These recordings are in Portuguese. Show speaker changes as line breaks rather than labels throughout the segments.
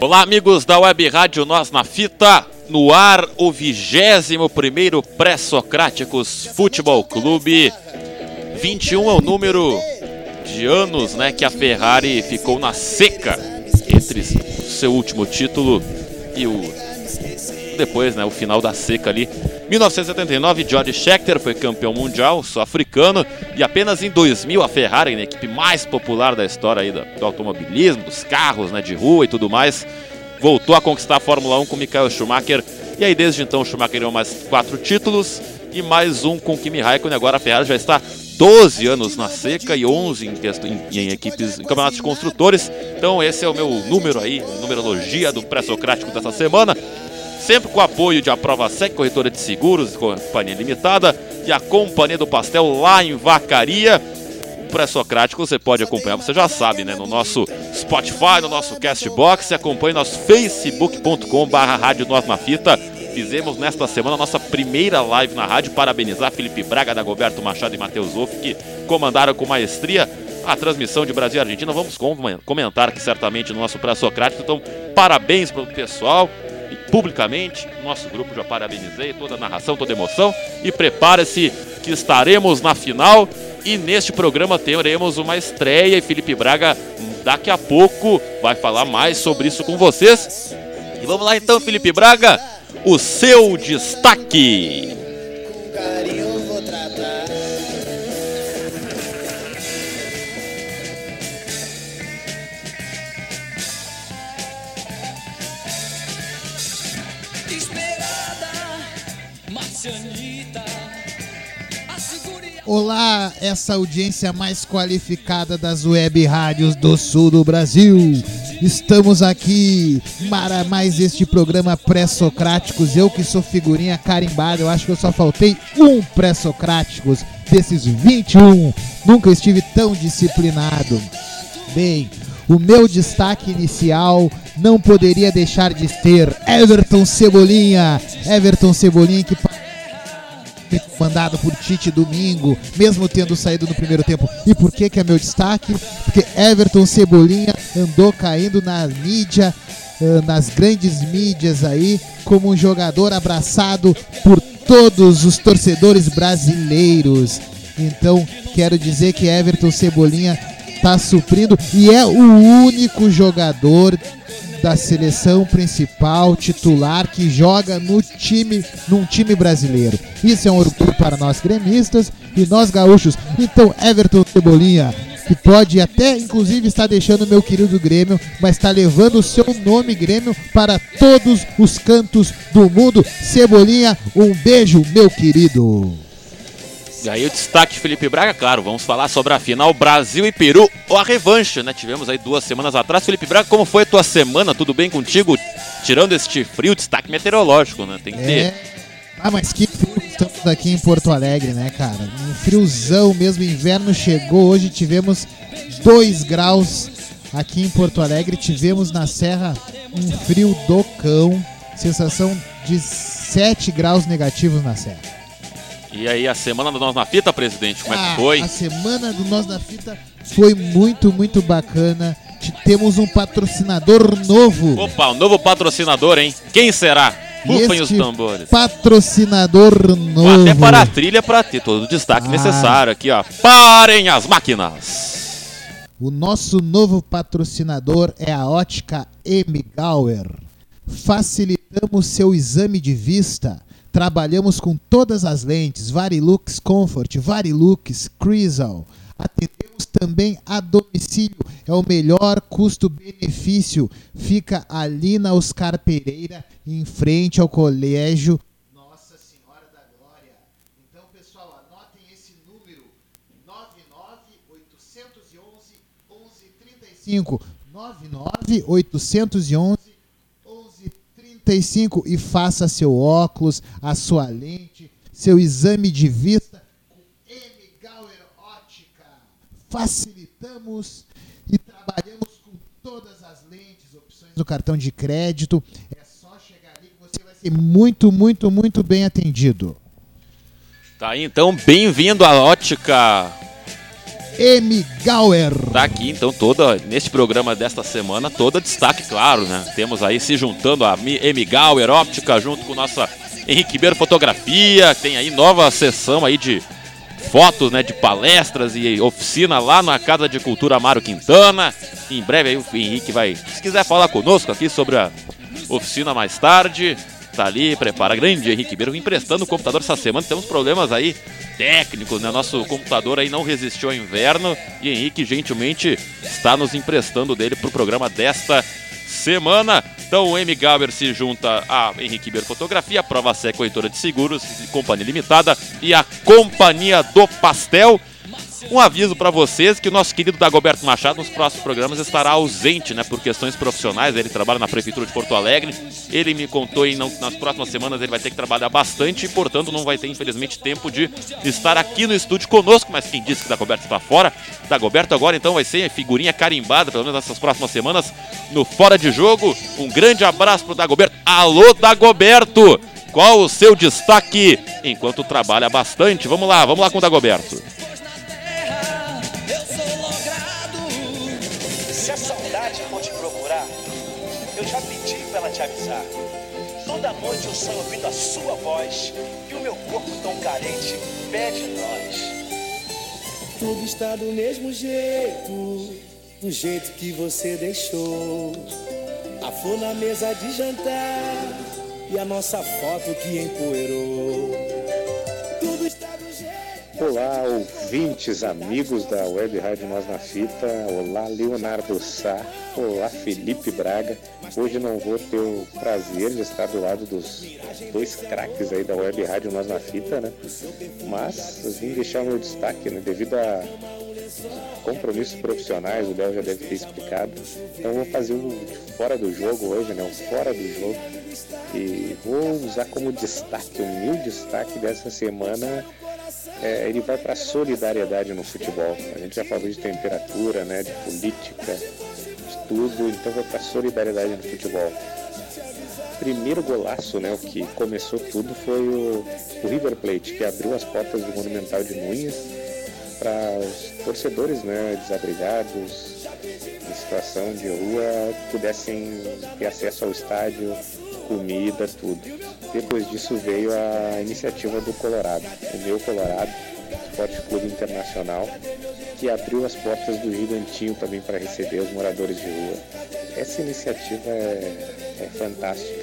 Olá, amigos da Web Rádio Nós na Fita. No ar, o 21 primeiro Pré-Socráticos Futebol Clube. 21 é o número de anos né, que a Ferrari ficou na seca entre seu último título e o depois, né, o final da seca ali. 1979, George Scheckter foi campeão mundial sul-africano e apenas em 2000 a Ferrari, a equipe mais popular da história aí do, do automobilismo, dos carros, né, de rua e tudo mais, voltou a conquistar a Fórmula 1 com Michael Schumacher. E aí desde então o Schumacher ganhou mais quatro títulos e mais um com Kimi Raikkonen. Agora a Ferrari já está 12 anos na seca e 11 em, em, em equipes, em campeonatos de construtores. Então esse é o meu número aí, numerologia do pré-socrático dessa semana sempre com apoio de Aprova Sec, corretora de seguros, companhia limitada, e a Companhia do Pastel lá em Vacaria. O pré-socrático você pode acompanhar, você já sabe, né? No nosso Spotify, no nosso Castbox, e acompanhe nosso facebook.com barra rádio Nós na Fita. Fizemos nesta semana a nossa primeira live na rádio, parabenizar Felipe Braga, Dagoberto Machado e Matheus Wolff, que comandaram com maestria a transmissão de Brasil e Argentina. Vamos comentar aqui certamente no nosso pré-socrático. Então, parabéns para o pessoal publicamente. Nosso grupo já parabenizei, toda a narração, toda a emoção. E prepare-se que estaremos na final. E neste programa teremos uma estreia. E Felipe Braga, daqui a pouco, vai falar mais sobre isso com vocês. E vamos lá então, Felipe Braga, o seu destaque.
Carinho Olá, essa audiência mais qualificada das web rádios do sul do Brasil. Estamos aqui para mais este programa Pré-Socráticos. Eu que sou figurinha carimbada, eu acho que eu só faltei um Pré-Socráticos desses 21. Nunca estive tão disciplinado. Bem, o meu destaque inicial não poderia deixar de ser Everton Cebolinha. Everton Cebolinha que mandado por Tite domingo, mesmo tendo saído no primeiro tempo. E por que que é meu destaque? Porque Everton Cebolinha andou caindo na mídia, eh, nas grandes mídias aí, como um jogador abraçado por todos os torcedores brasileiros. Então, quero dizer que Everton Cebolinha está suprindo e é o único jogador da seleção principal titular que joga no time, num time brasileiro. Isso é um orgulho para nós gremistas e nós gaúchos. Então, Everton Cebolinha, que pode até inclusive estar deixando meu querido Grêmio, mas está levando o seu nome Grêmio para todos os cantos do mundo. Cebolinha, um beijo, meu querido.
E aí o destaque Felipe Braga, claro, vamos falar sobre a final Brasil e Peru, ou a revanche, né? Tivemos aí duas semanas atrás. Felipe Braga, como foi a tua semana? Tudo bem contigo? Tirando este frio, destaque meteorológico, né? Tem que ter.
É. Ah, mas que frio estamos aqui em Porto Alegre, né, cara? Um friozão mesmo, inverno chegou. Hoje tivemos 2 graus aqui em Porto Alegre. Tivemos na Serra um frio do cão. Sensação de 7 graus negativos na Serra.
E aí a semana do Nós na Fita, presidente, como é
Ah,
que foi?
A semana do Nós na Fita foi muito, muito bacana. Temos um patrocinador novo.
Opa, um novo patrocinador, hein? Quem será? Rufem os tambores.
Patrocinador novo.
Até para a trilha para ter todo o destaque
Ah.
necessário aqui, ó. Parem as máquinas!
O nosso novo patrocinador é a Ótica M. Gauer. Facilitamos seu exame de vista. Trabalhamos com todas as lentes, Varilux Comfort, Varilux, Crizal. Atendemos também a domicílio, é o melhor custo-benefício. Fica ali na Oscar Pereira, em frente ao Colégio Nossa Senhora da Glória. Então, pessoal, anotem esse número: 99 811 1135. 99 811 1135 e faça seu óculos, a sua lente, seu exame de vista com M Gauer Ótica. Facilitamos e trabalhamos com todas as lentes, opções do cartão de crédito. É só chegar ali que você vai ser muito, muito, muito bem atendido.
Tá aí então, bem-vindo à ótica
M. Gauer.
Tá aqui então toda neste programa desta semana, toda destaque, claro, né? Temos aí se juntando a M. Gauer Óptica junto com nossa Henrique Ribeiro Fotografia, tem aí nova sessão aí de fotos, né, de palestras e oficina lá na Casa de Cultura Mário Quintana. Em breve aí o Henrique vai, se quiser falar conosco aqui sobre a oficina mais tarde, tá ali, prepara. Grande Henrique Ribeiro emprestando o computador essa semana. Temos problemas aí técnicos, né? Nosso computador aí não resistiu ao inverno e Henrique gentilmente está nos emprestando dele para o programa desta semana. Então o M. Gauer se junta a Henrique Ribeiro Fotografia, a Prova Seca Corretora de Seguros, Companhia Limitada e a Companhia do Pastel. Um aviso para vocês que o nosso querido Dagoberto Machado nos próximos programas estará ausente, né, por questões profissionais. Ele trabalha na prefeitura de Porto Alegre. Ele me contou e nas próximas semanas ele vai ter que trabalhar bastante e, portanto, não vai ter infelizmente tempo de estar aqui no estúdio conosco. Mas quem disse que Dagoberto está fora, Dagoberto agora então vai ser figurinha carimbada, pelo menos nessas próximas semanas, no fora de jogo. Um grande abraço pro Dagoberto. Alô, Dagoberto! Qual o seu destaque enquanto trabalha bastante? Vamos lá, vamos lá com o Dagoberto.
Te avisar. Toda noite eu sonho ouvindo a sua voz e o meu corpo tão carente pede nós. Tudo está do mesmo jeito, do jeito que você deixou. A flor na mesa de jantar e a nossa foto que empoeirou. Tudo está do.
Olá, ouvintes, amigos da Web Rádio Nós na Fita. Olá, Leonardo Sá. Olá, Felipe Braga. Hoje não vou ter o prazer de estar do lado dos dois craques aí da Web Rádio Nós na Fita, né? Mas vim deixar meu destaque, né? Devido a compromissos profissionais, o Léo já deve ter explicado. Então vou fazer o fora do jogo hoje, né? O fora do jogo. E vou usar como destaque, o meu destaque dessa semana é, ele vai para solidariedade no futebol. A gente já falou de temperatura, né, de política, tudo, então vai para solidariedade no futebol. Primeiro golaço, né, o que começou tudo foi o, o River Plate, que abriu as portas do Monumental de Nunes para os torcedores, né, desabrigados, em situação de rua, pudessem ter acesso ao estádio, comida, tudo. Depois disso veio a iniciativa do Colorado, o meu Colorado, Esporte Clube Internacional, que abriu as portas do Gigantinho também para receber os moradores de rua. Essa iniciativa é, é fantástica.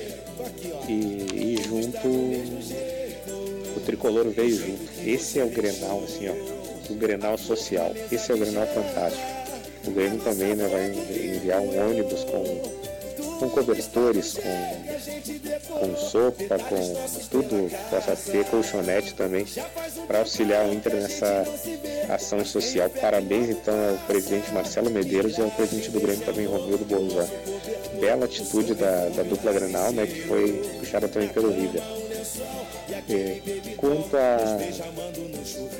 E, e, junto, o tricolor veio junto. Esse é o Grenal, assim, ó, o Grenal social. Esse é o Grenal fantástico. O Grêmio também né, vai enviar um ônibus com com cobertores, com, com sopa, com tudo possa ter, colchonete também, para auxiliar o Inter nessa ação social. Parabéns então ao presidente Marcelo Medeiros e ao presidente do Grêmio também, Romildo Bolzan. Bela atitude da, da dupla Granal, né, que foi puxada também pelo River. É, quanto, a,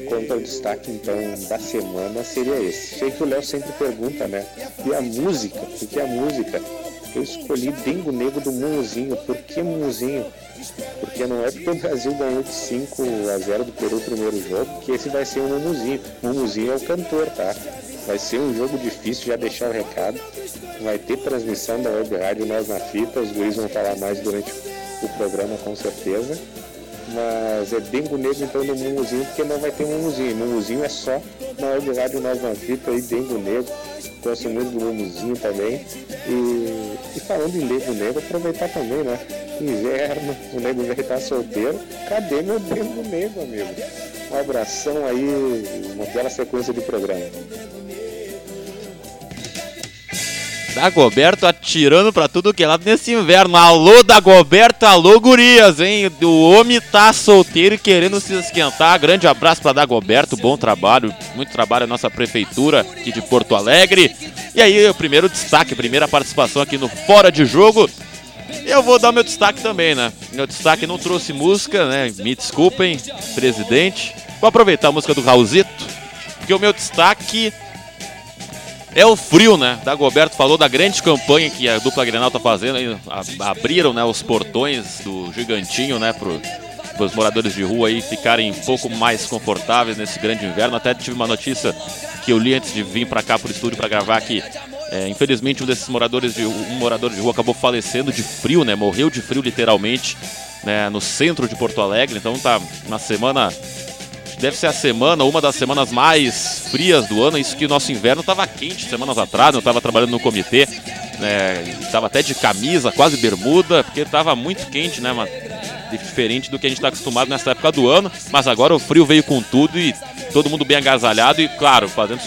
quanto ao destaque então da semana seria esse. Sei que o Léo sempre pergunta, né? E a música? O que é a música? Eu escolhi Dengo Negro do Mumuzinho. Por que Mumuzinho? Porque não é porque o Brasil ganhou de 5 a 0 do Peru no primeiro jogo que esse vai ser um Mumuzinho. Mumuzinho é o cantor, tá? Vai ser um jogo difícil, já deixar o recado. Vai ter transmissão da Web Rádio Nós na Fita, os guris vão falar mais durante o programa com certeza. Mas é Dengo Negro então no Mumuzinho, porque não vai ter Mumuzinho. Mumuzinho é só na Web Rádio Nós na Fita e Dengo Negro gosto muito do Mumuzinho também. E, e falando em Nego Negro, aproveitar também, né? Inverno, o Nego Velho tá solteiro. Cadê meu Nego Negro, amigo? Um abração aí, uma bela sequência de programa.
Dagoberto atirando pra tudo que é lado nesse inverno. Alô, Dagoberto, alô, gurias, hein? O homem tá solteiro e querendo se esquentar. Grande abraço pra Dagoberto, bom trabalho, muito trabalho a nossa prefeitura aqui de Porto Alegre. E aí, o primeiro destaque, primeira participação aqui no Fora de Jogo. Eu vou dar meu destaque também, né? Meu destaque não trouxe música, né? Me desculpem, presidente. Vou aproveitar a música do Raulzito, porque o meu destaque é o frio, né? Dagoberto falou da grande campanha que a dupla Grenal tá fazendo. Abriram né, os portões do Gigantinho, né? Pro, os moradores de rua aí ficarem um pouco mais confortáveis nesse grande inverno. Até tive uma notícia que eu li antes de vir para cá pro estúdio para gravar aqui. É, infelizmente um desses moradores de um morador de rua acabou falecendo de frio, né? Morreu de frio literalmente, né? No centro de Porto Alegre. Então tá na semana deve ser a semana, uma das semanas mais frias do ano. Isso que o nosso inverno estava quente semanas atrás. Eu estava trabalhando no comitê, né, estava até de camisa, quase bermuda, porque estava muito quente, né? Diferente do que a gente está acostumado nessa época do ano. Mas agora o frio veio com tudo e todo mundo bem agasalhado e, claro, fazendo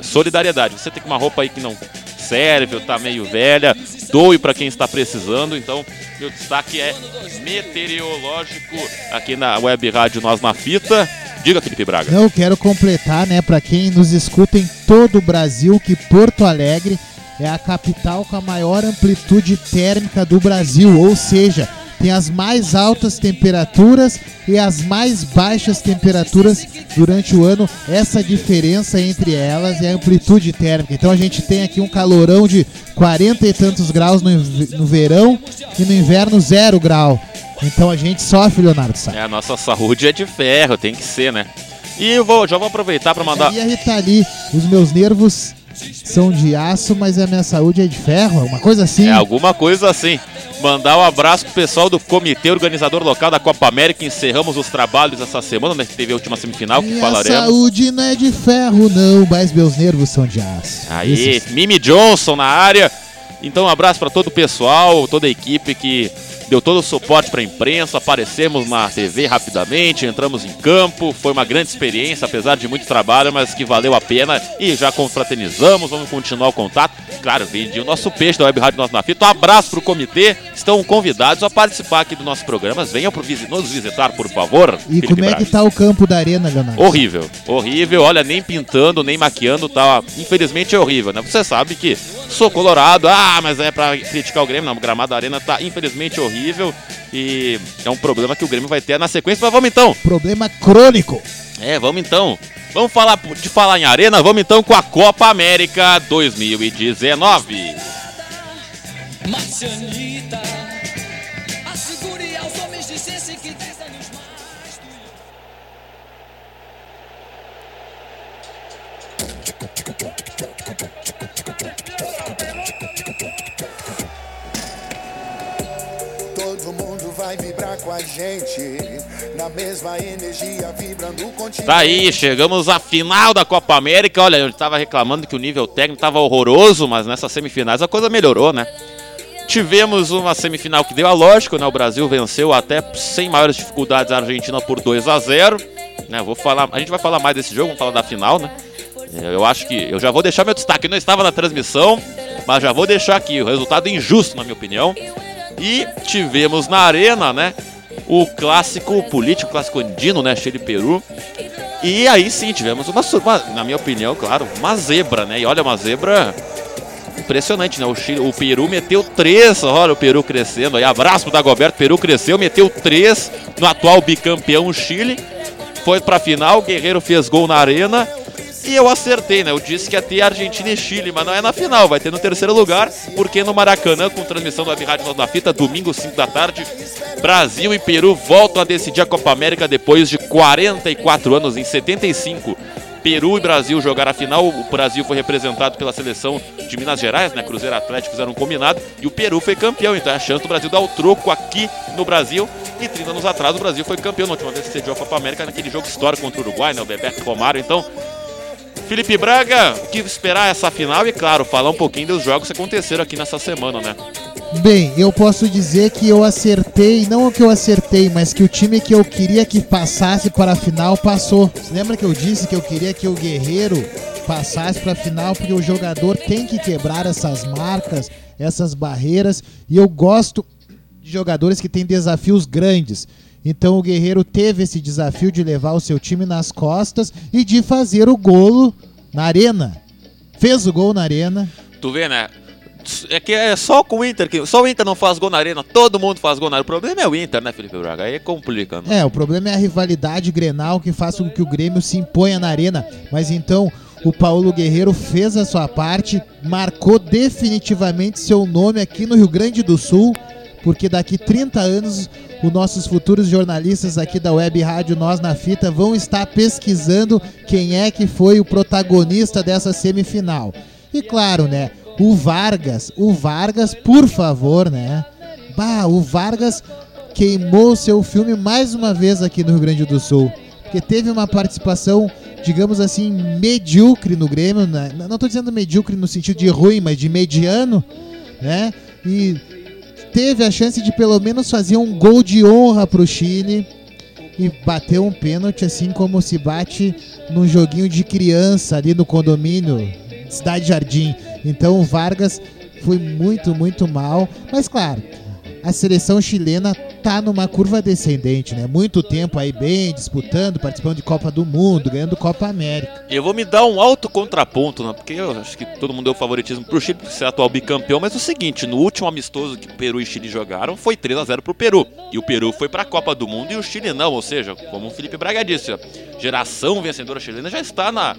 solidariedade. Você tem uma roupa aí que não serve ou tá meio velha, doe para quem está precisando. Então, meu destaque é meteorológico aqui na Web Rádio Nós na Fita. Diga, Felipe Braga.
Eu quero completar, né, para quem nos escuta em todo o Brasil, que Porto Alegre é a capital com a maior amplitude térmica do Brasil, ou seja, tem as mais altas temperaturas e as mais baixas temperaturas durante o ano. Essa diferença entre elas é a amplitude térmica. Então a gente tem aqui um calorão de 40 e tantos graus no, no verão e no inverno zero grau. Então a gente sofre, Leonardo Sá.
É, a nossa saúde é de ferro, tem que ser, né? E eu vou, já vou aproveitar para mandar.
E a Rita ali, os meus nervos são de aço, mas a minha saúde é de ferro, uma coisa assim.
É alguma coisa assim. Mandar um abraço pro pessoal do comitê organizador local da Copa América. Encerramos os trabalhos essa semana, né? Teve a última semifinal que
Minha
falaremos.
saúde não é de ferro, não, mas meus nervos são de aço.
Aí,
Isso.
Mimi Johnson na área. Então, um abraço para todo o pessoal, toda a equipe que deu todo o suporte para a imprensa. Aparecemos na TV rapidamente, entramos em campo. Foi uma grande experiência, apesar de muito trabalho, mas que valeu a pena. E já confraternizamos, vamos continuar o contato. Claro, vendi o nosso peixe da Web Rádio Nosso na Fita. Um abraço para o comitê. Estão convidados a participar aqui do nosso programa. Venham pro nos visitar, por favor.
E
Felipe
como é
Braga.
que tá o campo da arena, Leonardo?
Horrível, horrível. Olha, nem pintando, nem maquiando, tá. Infelizmente é horrível, né? Você sabe que sou colorado, ah, mas é pra criticar o Grêmio. Não, o gramado da arena tá infelizmente horrível e é um problema que o Grêmio vai ter na sequência. Mas vamos então.
Problema crônico.
É, vamos então. Vamos falar de falar em arena, vamos então com a Copa América 2019.
Marcianita,
com a gente. Na mesma energia, vibrando continente.
Tá aí, chegamos à final da Copa América. Olha, eu tava reclamando que o nível técnico tava horroroso, mas nessas semifinais a coisa melhorou, né? Tivemos uma semifinal que deu a lógico, né? O Brasil venceu até sem maiores dificuldades a Argentina por 2 a 0 né? Vou falar, a gente vai falar mais desse jogo, vamos falar da final, né? Eu acho que eu já vou deixar meu destaque. Eu não estava na transmissão, mas já vou deixar aqui. O resultado injusto, na minha opinião. E tivemos na arena, né? O clássico político, o clássico andino, né? Chile e Peru. E aí sim, tivemos uma, uma, na minha opinião, claro, uma zebra, né? E olha, uma zebra impressionante, né? O, Chile, o Peru meteu três, olha o Peru crescendo aí. Abraço pro Dagoberto, Peru cresceu, meteu três no atual bicampeão Chile. Foi pra final, Guerreiro fez gol na arena. E eu acertei, né? Eu disse que ia ter Argentina e Chile, mas não é na final, vai ter no terceiro lugar, porque no Maracanã, com transmissão Web Rádio na Fita, domingo, 5 da tarde, Brasil e Peru voltam a decidir a Copa América depois de 44 anos, em 75. Peru e Brasil jogaram a final. O Brasil foi representado pela seleção de Minas Gerais, né? Cruzeiro Atlético fizeram um combinado. E o Peru foi campeão. Então é a chance do Brasil dar o troco aqui no Brasil. E 30 anos atrás o Brasil foi campeão na última vez que sediou a Copa América naquele jogo histórico contra o Uruguai, né? O Bebeto Romário. Então, Felipe Braga, o que esperar essa final? E claro, falar um pouquinho dos jogos que aconteceram aqui nessa semana, né?
Bem, eu posso dizer que eu acertei, não o que eu acertei, mas que o time que eu queria que passasse para a final passou. Você lembra que eu disse que eu queria que o Guerreiro passasse para a final, porque o jogador tem que quebrar essas marcas, essas barreiras, e eu gosto de jogadores que têm desafios grandes. Então o Guerreiro teve esse desafio de levar o seu time nas costas e de fazer o golo na arena. Fez o gol na arena.
Tu vê, né? É que é só com o Inter, que só o Inter não faz gol na arena, todo mundo faz gol na arena. O problema é o Inter, né, Felipe Braga? Aí complica, né?
É, o problema é a rivalidade Grenal que faz com que o Grêmio se imponha na arena. Mas então o Paulo Guerreiro fez a sua parte, marcou definitivamente seu nome aqui no Rio Grande do Sul, porque daqui 30 anos os nossos futuros jornalistas aqui da Web Rádio Nós na Fita vão estar pesquisando quem é que foi o protagonista dessa semifinal. E claro, né, o Vargas, o Vargas, por favor, né? Bah, o Vargas queimou seu filme mais uma vez aqui no Rio Grande do Sul. Porque teve uma participação, digamos assim, medíocre no Grêmio. Né? Não estou dizendo medíocre no sentido de ruim, mas de mediano, né? E teve a chance de pelo menos fazer um gol de honra pro Chile e bater um pênalti assim como se bate num joguinho de criança ali no condomínio Cidade Jardim. Então o Vargas foi muito, muito mal. Mas claro, a seleção chilena tá numa curva descendente, né? Muito tempo aí bem disputando, participando de Copa do Mundo, ganhando Copa América.
Eu vou me dar um alto contraponto, né? Porque eu acho que todo mundo deu favoritismo pro Chile ser atual bicampeão, mas é o seguinte, no último amistoso que Peru e Chile jogaram, foi 3 a 0 pro Peru. E o Peru foi pra Copa do Mundo e o Chile não, ou seja, como o Felipe Braga disse, a geração vencedora chilena já está na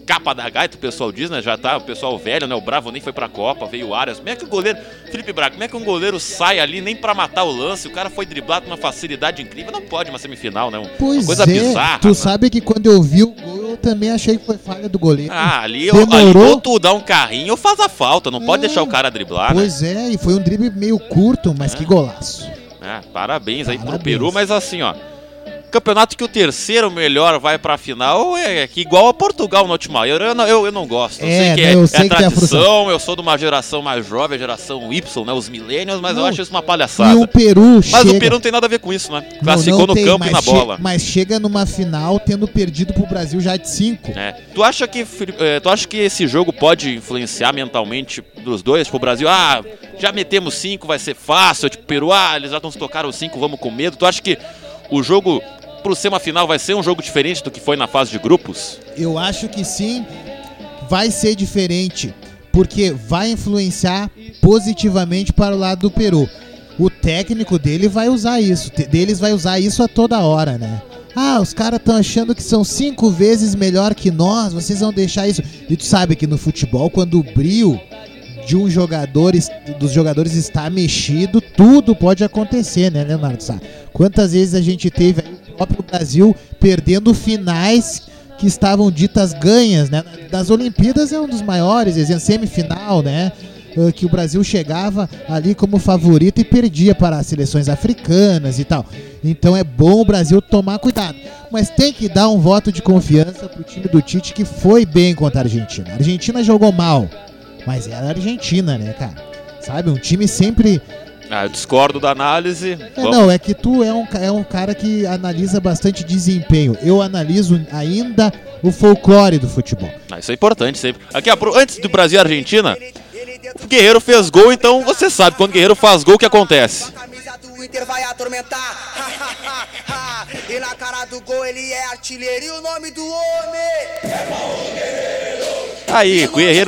capa da gaita, o pessoal diz, né? Já tá o pessoal velho, né? O Bravo nem foi pra Copa, veio o Arias. Como é que o goleiro, Felipe Braga, como é que um goleiro sai ali nem pra matar o lance? O cara foi driblado com uma facilidade incrível. Não pode uma semifinal, né? Uma
Pois
coisa
é,
bizarra.
tu
né?
sabe que quando eu vi o gol, eu também achei que foi falha do goleiro.
Ah, ali, eu, ali ou tu dá um carrinho ou faz a falta. Não pode
É.
deixar o cara driblar, né?
Pois é, e foi um drible meio curto, mas que golaço.
É, parabéns aí pro
Parabéns.
Peru, mas assim, ó. Campeonato que o terceiro melhor vai pra final é que igual a Portugal no último ano. Eu, não- eu, eu não gosto. Eu
É,
sei que
não,
é,
eu
é
sei que tem a
tradição, eu sou de uma geração mais jovem, a geração Y, né? Os millennials, mas eu
Não,
acho isso uma palhaçada.
E o Peru
Mas
chega...
o Peru não tem nada a ver com isso, né? Classificou
não
no
tem,
campo e na bola.
Mas chega numa final tendo perdido pro Brasil já de 5.
É. Tu acha que eh, tu acha que esse jogo pode influenciar mentalmente dos dois pro Brasil? Ah, já metemos cinco, vai ser fácil. Tipo, Peru, ah, eles já estão se tocaram cinco, vamos com medo. Tu acha que o jogo pro ser uma final vai ser um jogo diferente do que foi na fase de grupos?
Eu acho que sim, vai ser diferente, porque vai influenciar positivamente para o lado do Peru. O técnico dele vai usar isso, deles vai usar isso a toda hora, né? Ah, os caras estão achando que são cinco vezes melhor que nós, vocês vão deixar isso. E tu sabe que no futebol, quando o brilho de um jogador, dos jogadores está mexido, tudo pode acontecer, né, Leonardo Sá? Quantas vezes a gente teve o próprio Brasil perdendo finais que estavam ditas ganhas, né? Das Olimpíadas é um dos maiores, exemplo, semifinal, né? eh, Que o Brasil chegava ali como favorito e perdia para as seleções africanas e tal. Então é bom o Brasil tomar cuidado. Mas tem que dar um voto de confiança pro time do Tite que foi bem contra a Argentina. A Argentina jogou mal, mas era a Argentina, né, cara? Sabe, um time sempre
Ah, eu discordo da análise.
é, não, é que tu é um, é um cara que analisa bastante desempenho. Eu analiso ainda o folclore do futebol.
Ah, isso é importante sempre. Aqui, antes do Brasil e Argentina, o Guerreiro fez gol, então você sabe, quando o Guerreiro faz gol, o que acontece?
A camisa do Inter vai atormentar. e na cara do gol ele é artilheiro e o nome do homem.
Aí, o Guerreiro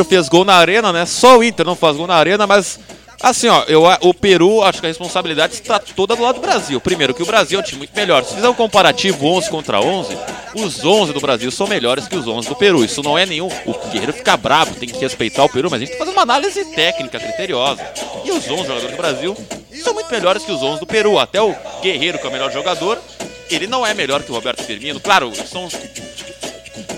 fez gol na arena, né? Só o Inter não faz gol na arena, mas assim, ó, eu, o Peru, acho que a responsabilidade está toda do lado do Brasil. Primeiro, que o Brasil é um time muito melhor. Se fizer um comparativo 11 contra 11, os 11 do Brasil são melhores que os 11 do Peru. Isso não é nenhum. O Guerreiro fica bravo, tem que respeitar o Peru, mas a gente que fazer uma análise técnica, criteriosa. E os 11 jogadores do Brasil são muito melhores que os 11 do Peru. Até o Guerreiro, que é o melhor jogador, ele não é melhor que o Roberto Firmino. Claro, são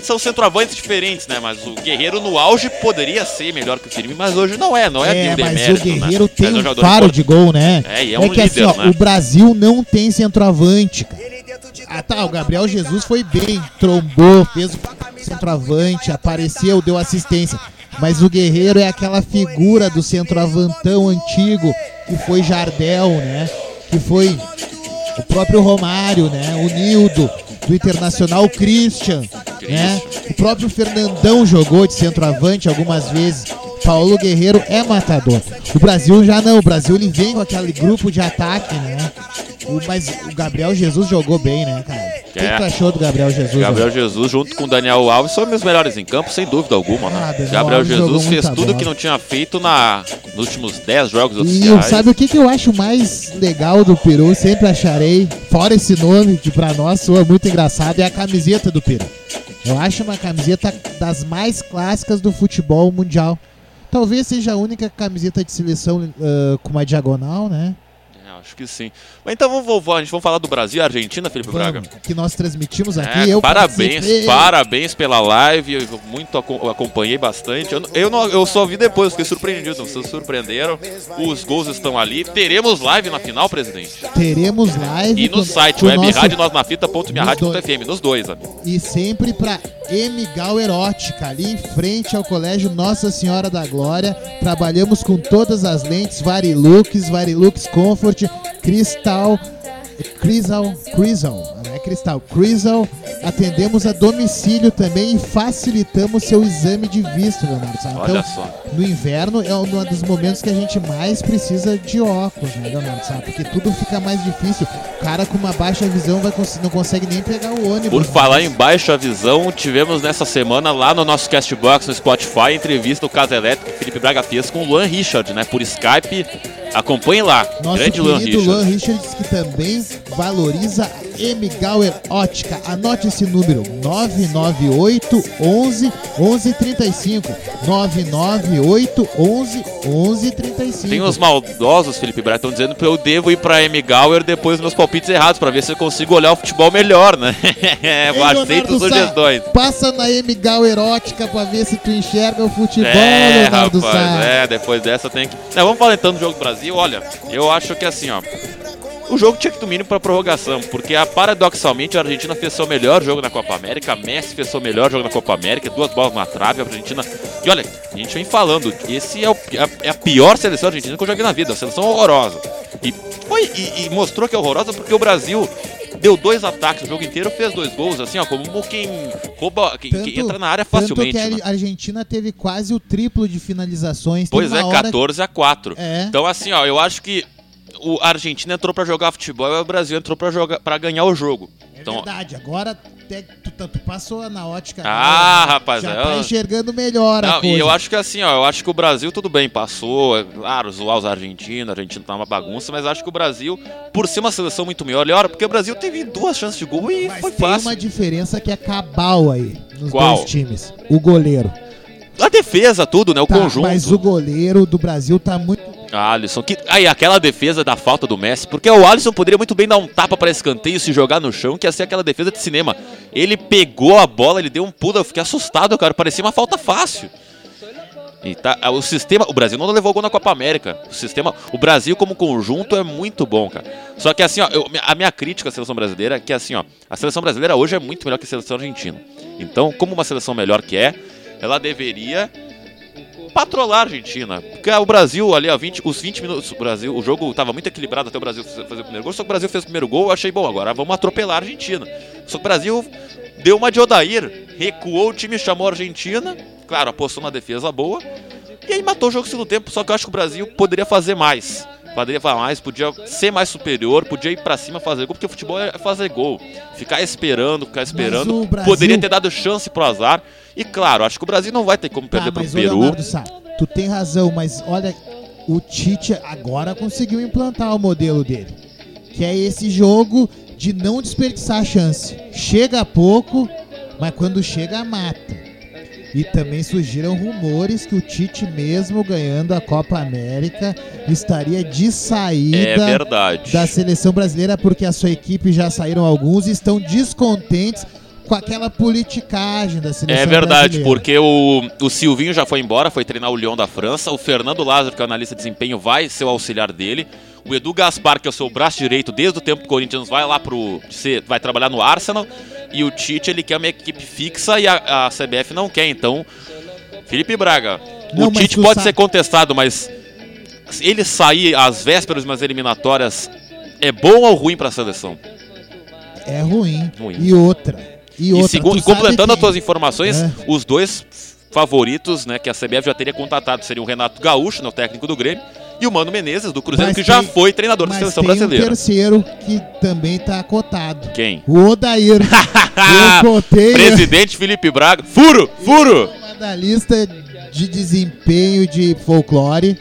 são centroavantes diferentes, né? Mas o Guerreiro no auge poderia ser melhor que o Firmino, mas hoje não é, não é,
É, mas o
demérito,
Guerreiro
né?
tem
Mas é
um faro de gol, né?
É, e é um
que assim,
líder,
ó,
né?
o Brasil não tem centroavante, cara. Ah, tá, o Gabriel Jesus foi bem, trombou, fez o centroavante, apareceu, deu assistência. Mas o Guerreiro é aquela figura do centroavantão antigo, que foi Jardel, né? Que foi o próprio Romário, né? O Nildo, do Internacional, Christian. Né? O próprio Fernandão jogou de centroavante algumas vezes. Paulo Guerreiro é matador. O Brasil já não. O Brasil ele vem com aquele grupo de ataque, né? O- mas o Gabriel Jesus jogou bem, né, cara? O que,
É.
que achou do Gabriel Jesus?
Gabriel Jesus junto com o Daniel Alves são os melhores em campo, sem dúvida alguma, né?
Ah,
Gabriel
Alves
Jesus fez tudo
bola.
que não tinha feito na, nos últimos 10 jogos
E
oficiais.
sabe o que, que eu acho mais legal do Peru? Sempre acharei, fora esse nome que pra nós soa muito engraçado, é a camiseta do Peru. Eu acho uma camiseta das mais clássicas do futebol mundial. Talvez seja a única camiseta de seleção ah, com uma diagonal, né?
Acho que sim. Mas então vamos, vamos, a gente vamos falar do Brasil e Argentina, Felipe Braga.
Vamos, que nós transmitimos aqui.
É, parabéns,
participei.
parabéns pela live. Eu muito acompanhei bastante. Eu, eu, não- eu só vi depois, fiquei surpreendido. Vocês surpreenderam. Os gols estão ali. Teremos live na final, presidente.
Teremos live.
E no
com-
site
com nosso-
webradio.nosnafita.minharadio.fm, nos dois, amigo.
E sempre pra M. Gal Erótica, ali em frente ao Colégio Nossa Senhora da Glória. Trabalhamos com todas as lentes, Varilux, Varilux Comfort, Cristal, Crisal, Crisal, é Cristal, Crisal. Atendemos a domicílio também e facilitamos seu exame de vista, Leonardo. Sá.
Olha
Então,
só.
no inverno é um dos momentos que a gente mais precisa de óculos, né, Leonardo? Sabe? Porque tudo fica mais difícil. O cara com uma baixa visão vai não consegue nem pegar o ônibus.
Por falar em baixa visão, tivemos nessa semana lá no nosso Castbox no Spotify entrevista do Casa Elétrico Felipe Braga fez com o Luan Richard, né? Por Skype. Acompanhe lá.
Nosso
Grande Luan
querido
Richard.
Luan Richards, que também valoriza M. Gauer Ótica. Anote esse número: 998 11 1135. 998 11 1135.
Tem os maldosos, Felipe Braga, estão dizendo que eu devo ir pra M. Gauer depois dos meus palpites errados, pra ver se eu consigo olhar o futebol melhor, né?
Ei,
Aceito
Sá,
sugestões.
Passa na M. Gauer Ótica pra ver se tu enxerga o futebol,
É,
Leonardo
rapaz,
Sá.
é, depois dessa tem que. Não, vamos falar então do jogo do Brasil. Olha, eu acho que assim, ó. O jogo tinha que no mínimo pra prorrogação, porque a, paradoxalmente a Argentina fez seu melhor jogo na Copa América, a Messi fez seu melhor jogo na Copa América, duas bolas na trave, a Argentina. E olha, a gente vem falando, esse é, o- é a- é a pior seleção argentina que eu já vi na vida, a seleção horrorosa. E, foi, e, e mostrou que é horrorosa porque o Brasil deu dois ataques o jogo inteiro, fez dois gols, assim, ó, como quem rouba, quem, quem entra na área facilmente.
Tanto
né?
que a Argentina teve quase o triplo de finalizações.
Pois é,
uma hora
14 a 4.
É.
Então, assim, ó, eu acho que o a Argentina entrou pra jogar futebol e o Brasil entrou pra jogar para ganhar o jogo.
É
Então,
verdade, agora te- tu, tu- passou na ótica.
Ah,
né?
rapaz,
Já
é,
tá
eu-
enxergando melhor a
não,
coisa.
e eu acho que assim, ó, eu acho que o Brasil tudo bem, passou, é claro, zoar os argentinos, a Argentina tá uma bagunça, mas acho que o Brasil, por ser uma seleção muito melhor, porque o Brasil teve duas chances de gol e
Mas
foi
tem
fácil.
uma diferença que é cabal aí nos
Qual?
dois times. O goleiro.
A defesa, tudo, né? O
Tá,
conjunto.
Mas o goleiro do Brasil tá muito.
Alisson, que aí aquela defesa da falta do Messi, porque o Alisson poderia muito bem dar um tapa para escanteio e se jogar no chão, que ia ser aquela defesa de cinema. Ele pegou a bola, ele deu um pulo, eu fiquei assustado, cara, parecia uma falta fácil. E tá, o sistema, o Brasil não levou gol na Copa América. O sistema, o Brasil como conjunto é muito bom, cara. Só que assim, ó, eu- a minha crítica à seleção brasileira é que assim, ó, a seleção brasileira hoje é muito melhor que a seleção argentina. Então, como uma seleção melhor que é, ela deveria patrolar a Argentina. Porque o Brasil ali, ó, 20, os 20 minutos, o Brasil, o jogo tava muito equilibrado até o Brasil fazer o primeiro gol, só que o Brasil fez o primeiro gol, eu achei bom, agora vamos atropelar a Argentina. Só que o Brasil deu uma de Odair, recuou o time, chamou a Argentina, claro, apostou na defesa boa, e aí matou o jogo no segundo tempo, só que eu acho que o Brasil poderia fazer mais. Poderia fazer mais, podia ser mais superior, podia ir pra cima fazer gol, porque o futebol é fazer gol. Ficar esperando, ficar esperando.
Brasil-
Poderia ter dado chance pro azar. E claro, acho que o Brasil não vai ter como perder
Tá,
pro Peru.
Leonardo Sá, tu tem razão, mas olha, o Tite agora conseguiu implantar o modelo dele. Que é esse jogo de não desperdiçar a chance. Chega pouco, mas quando chega, mata. E também surgiram rumores que o Tite, mesmo ganhando a Copa América, estaria de
É
saída
verdade.
da seleção brasileira porque a sua equipe já saíram alguns e estão descontentes com aquela politicagem da seleção
É verdade,
brasileira.
porque o, o Silvinho já foi embora, foi treinar o Lyon da França. O Fernando Lázaro, que é o analista de desempenho, vai ser o auxiliar dele. O Edu Gaspar, que é o seu braço direito desde o tempo do Corinthians, vai lá pro. vai trabalhar no Arsenal. E o Tite, ele quer uma equipe fixa e a, a CBF não quer. Então, Felipe Braga,
Não,
o Tite pode ser contestado, mas ele sair às vésperas de umas eliminatórias, é bom ou ruim pra seleção?
É ruim.
Ruim.
E outra, E
E,
outra,
segundo, e completando
sabe
as tuas informações,
É.
os dois favoritos, né, que a CBF já teria contatado seriam o Renato Gaúcho, né, o técnico do Grêmio, e o Mano Menezes, do Cruzeiro,
Mas
que já
tem-
foi treinador da seleção
tem um
brasileira.
terceiro que também tá cotado.
Quem?
O Odair. Eu cotei
Presidente Felipe Braga. Furo! Furo!
uma da lista de desempenho de folclore.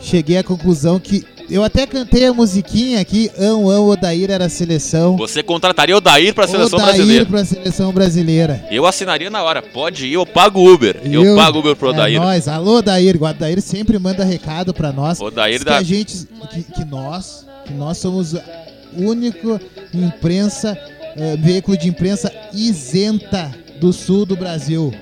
Cheguei à conclusão que eu até cantei a musiquinha aqui, Ão Ão Odair era a seleção.
Você contrataria o Dair para a seleção
Odair
brasileira.
pra seleção brasileira.
Eu assinaria na hora. Pode ir, eu pago Uber. Eu, pago Uber pro
é
Odair.
Nós. Alô, Odair. O Odair sempre manda recado pra nós.
Odair
Diz que
dá-
a gente, que, que nós, que nós somos a única imprensa, eh, veículo de imprensa isenta do sul do Brasil.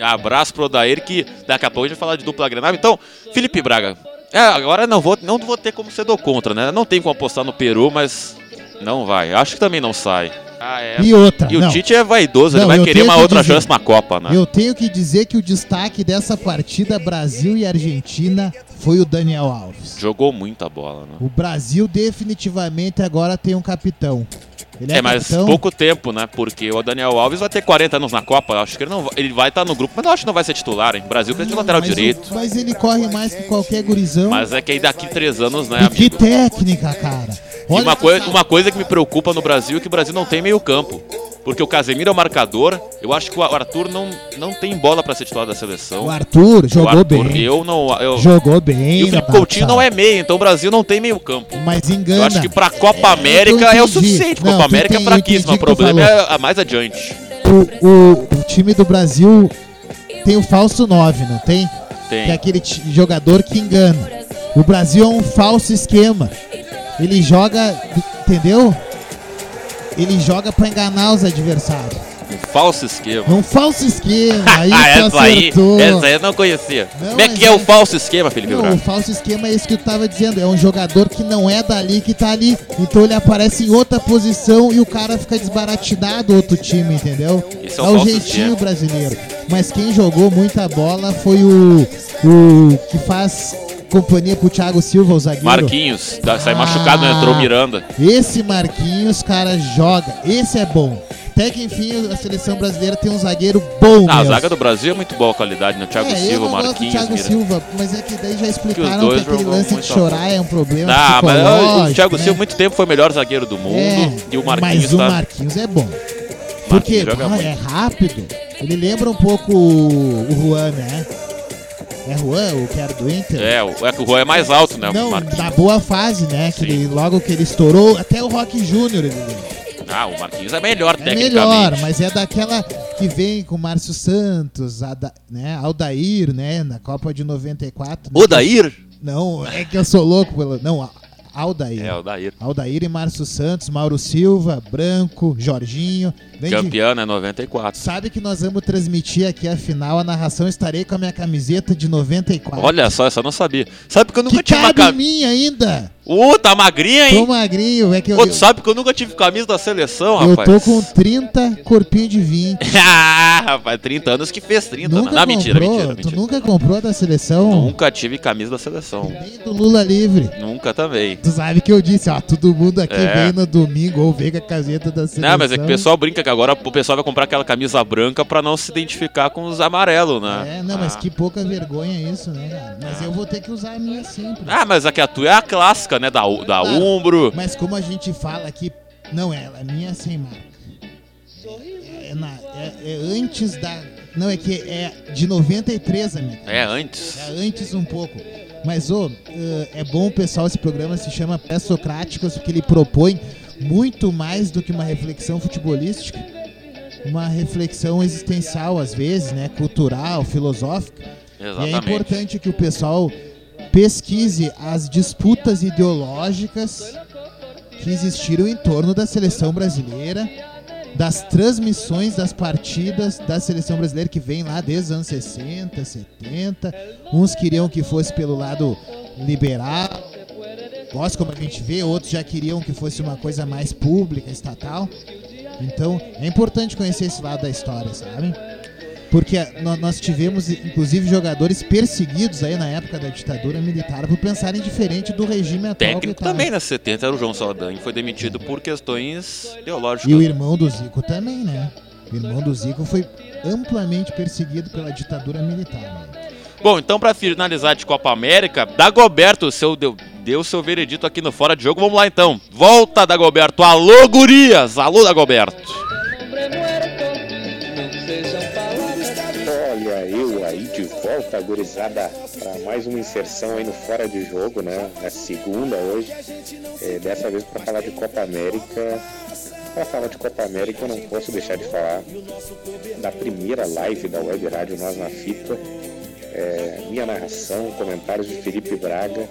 Abraço pro Odair, que daqui a pouco a gente vai falar de dupla Grenal. Então, Felipe Braga. É, agora não vou, não vou ter como ser do contra, né? Não tem como apostar no Peru, mas não vai. Acho que também não sai. Ah, é.
E outra,
E o
não.
Tite é vaidoso,
Não,
ele vai
eu
querer
tenho
uma
que
outra
dizer-
chance na Copa, né?
Eu tenho que dizer que o destaque dessa partida Brasil e Argentina foi o Daniel Alves.
Jogou muita bola, né?
O Brasil definitivamente agora tem um capitão. Ele é,
É, mas
capitão.
pouco tempo, né? Porque o Daniel Alves vai ter 40 anos na Copa. Acho que ele não vai, ele vai estar no grupo, mas eu acho que não vai ser titular, hein? O Brasil precisa de lateral
mas o-
direito.
mas ele corre mais que qualquer gurizão.
Mas é que aí daqui três anos, né,
e que
amigo?
técnica, cara.
E uma, coi uma coisa que me preocupa no Brasil é que o Brasil não tem meio campo. Porque o Casemiro é o marcador. Eu acho que o Arthur não, não tem bola pra ser titular da seleção.
O Arthur jogou
O Arthur,
bem.
Eu não. Eu,
Jogou bem.
e o Felipe Coutinho não é meio, então o Brasil não tem meio campo.
Mas engana.
Eu acho que pra Copa
É,
América é o suficiente.
Não,
Copa América é
entendi- eu
fraquíssima. O problema é a mais adiante.
O, o- o time do Brasil tem o falso 9, não tem?
Tem.
Que é aquele jogador que engana. O Brasil é um falso esquema. Ele joga, entendeu? Ele joga pra enganar os adversários.
Um falso esquema.
É um falso esquema. Aí tu
essa aí,
acertou.
essa aí eu não conhecia.
Não,
Como é que é o
é-
falso esquema, Felipe
Não, o
Braga?
falso esquema é isso que eu tava dizendo. É um jogador que não é dali que tá ali. Então ele aparece em outra posição e o cara fica desbaratinado outro time, entendeu?
Esse é o
o
falso
jeitinho
esquema.
brasileiro. Mas quem jogou muita bola foi o, o que faz companhia pro Thiago Silva, o zagueiro.
Marquinhos, da- sai
Ah.
machucado, né? entrou Miranda.
Esse Marquinhos, cara, joga. Esse é bom. Até que enfim a seleção brasileira tem um zagueiro bom
Ah, a zaga do Brasil é muito boa qualidade, né? Thiago
é,
Silva, Marquinhos,
Thiago
Miranda.
Silva, mas é que daí já explicaram que,
dois
aquele lance de
a
chorar é um problema
Ah, mas o Thiago
né?
Silva muito tempo foi o melhor zagueiro do mundo
É,
e o Marquinhos
mas o
tá.
Marquinhos é bom. Porque ah, é rápido. Ele lembra um pouco o, o Juan, né? É Juan, o que era do Inter?
É, o- é que o Juan é mais alto, né?
Não, na boa fase, né? Que ele, logo que ele estourou, até o Rock Júnior ele.
Ah, o Marquinhos é melhor
É melhor, mas é daquela que vem com o Márcio Santos, Ada, né? Aldair, né? Na Copa de 94. né?
Odair?
Não, é que eu sou louco pelo. Não, a- Aldair.
É, o Dair.
Aldair e Márcio Santos, Mauro Silva, Branco, Jorginho.
Campeão, né? 94.
Sabe que nós vamos transmitir aqui a final, a narração. Estarei com a minha camiseta de 94.
Olha só, essa eu não sabia. Sabe que eu nunca
que
uma
cabe em
camisa.
mim ainda.
Ô, tá magrinha,
Tô
hein?
magrinho, é que eu,
Ô, tu
eu,
sabe que eu nunca tive camisa da seleção,
eu
rapaz.
tô com 30 corpinho de 20.
ah, rapaz, 30 anos que fez 30.
nunca
não, mentira,
comprou?
mentira,
Tu
mentira.
nunca comprou da seleção?
Nunca tive camisa da seleção.
Nem do Lula livre.
Nunca também.
Tu sabe que eu disse, ó, todo mundo aqui
É.
vem no domingo ou vem com a caseta da seleção.
Não, mas é que o pessoal brinca que agora o pessoal vai comprar aquela camisa branca pra não se identificar com os amarelos, né?
É, não, mas
Ah.
que pouca vergonha isso, né? Mas eu vou ter que usar a minha sempre.
Ah, mas aqui a tua é a clássica, né? Da, da
Claro.
Umbro.
Mas como a gente fala aqui, não é, a minha é sem marca. É, na- é- é antes da. Não, é que é de 93 a minha.
É, antes.
É antes um pouco. Mas, ô, eh, é bom, pessoal, esse programa se chama Pré-Socráticos, porque ele propõe muito mais do que uma reflexão futebolística. Uma reflexão existencial, às vezes, né? Cultural, filosófica. E é
Exatamente.
importante que o pessoal pesquise as disputas ideológicas que existiram em torno da seleção brasileira, das transmissões das partidas da seleção brasileira que vem lá desde os anos 60, 70. Uns queriam que fosse pelo lado liberal, gosto como a gente vê, outros já queriam que fosse uma coisa mais pública, estatal. Então, é importante conhecer esse lado da história, sabe? Porque nó- nós tivemos, inclusive, jogadores perseguidos aí na época da ditadura militar por pensarem diferente do regime atual.
Técnico
tá.
também, né? 70 era o João Saldanha, que foi demitido por questões ideológicas.
E o irmão do Zico também, né? O irmão do Zico foi amplamente perseguido pela ditadura militar. Né?
Bom, então pra finalizar de Copa América, Dagoberto, seu deu, deu seu veredito aqui no Fora de Jogo. Vamos lá então. Volta, Dagoberto. Alô, gurias! Alô, Dagoberto.
Volta, gurizada, para mais uma inserção aí no Fora de Jogo, né? Na segunda hoje. É, dessa vez para falar de Copa América. Para falar de Copa América, eu não posso deixar de falar da primeira live da Web Rádio Nós na Fita. É, minha narração, comentários de Felipe Braga,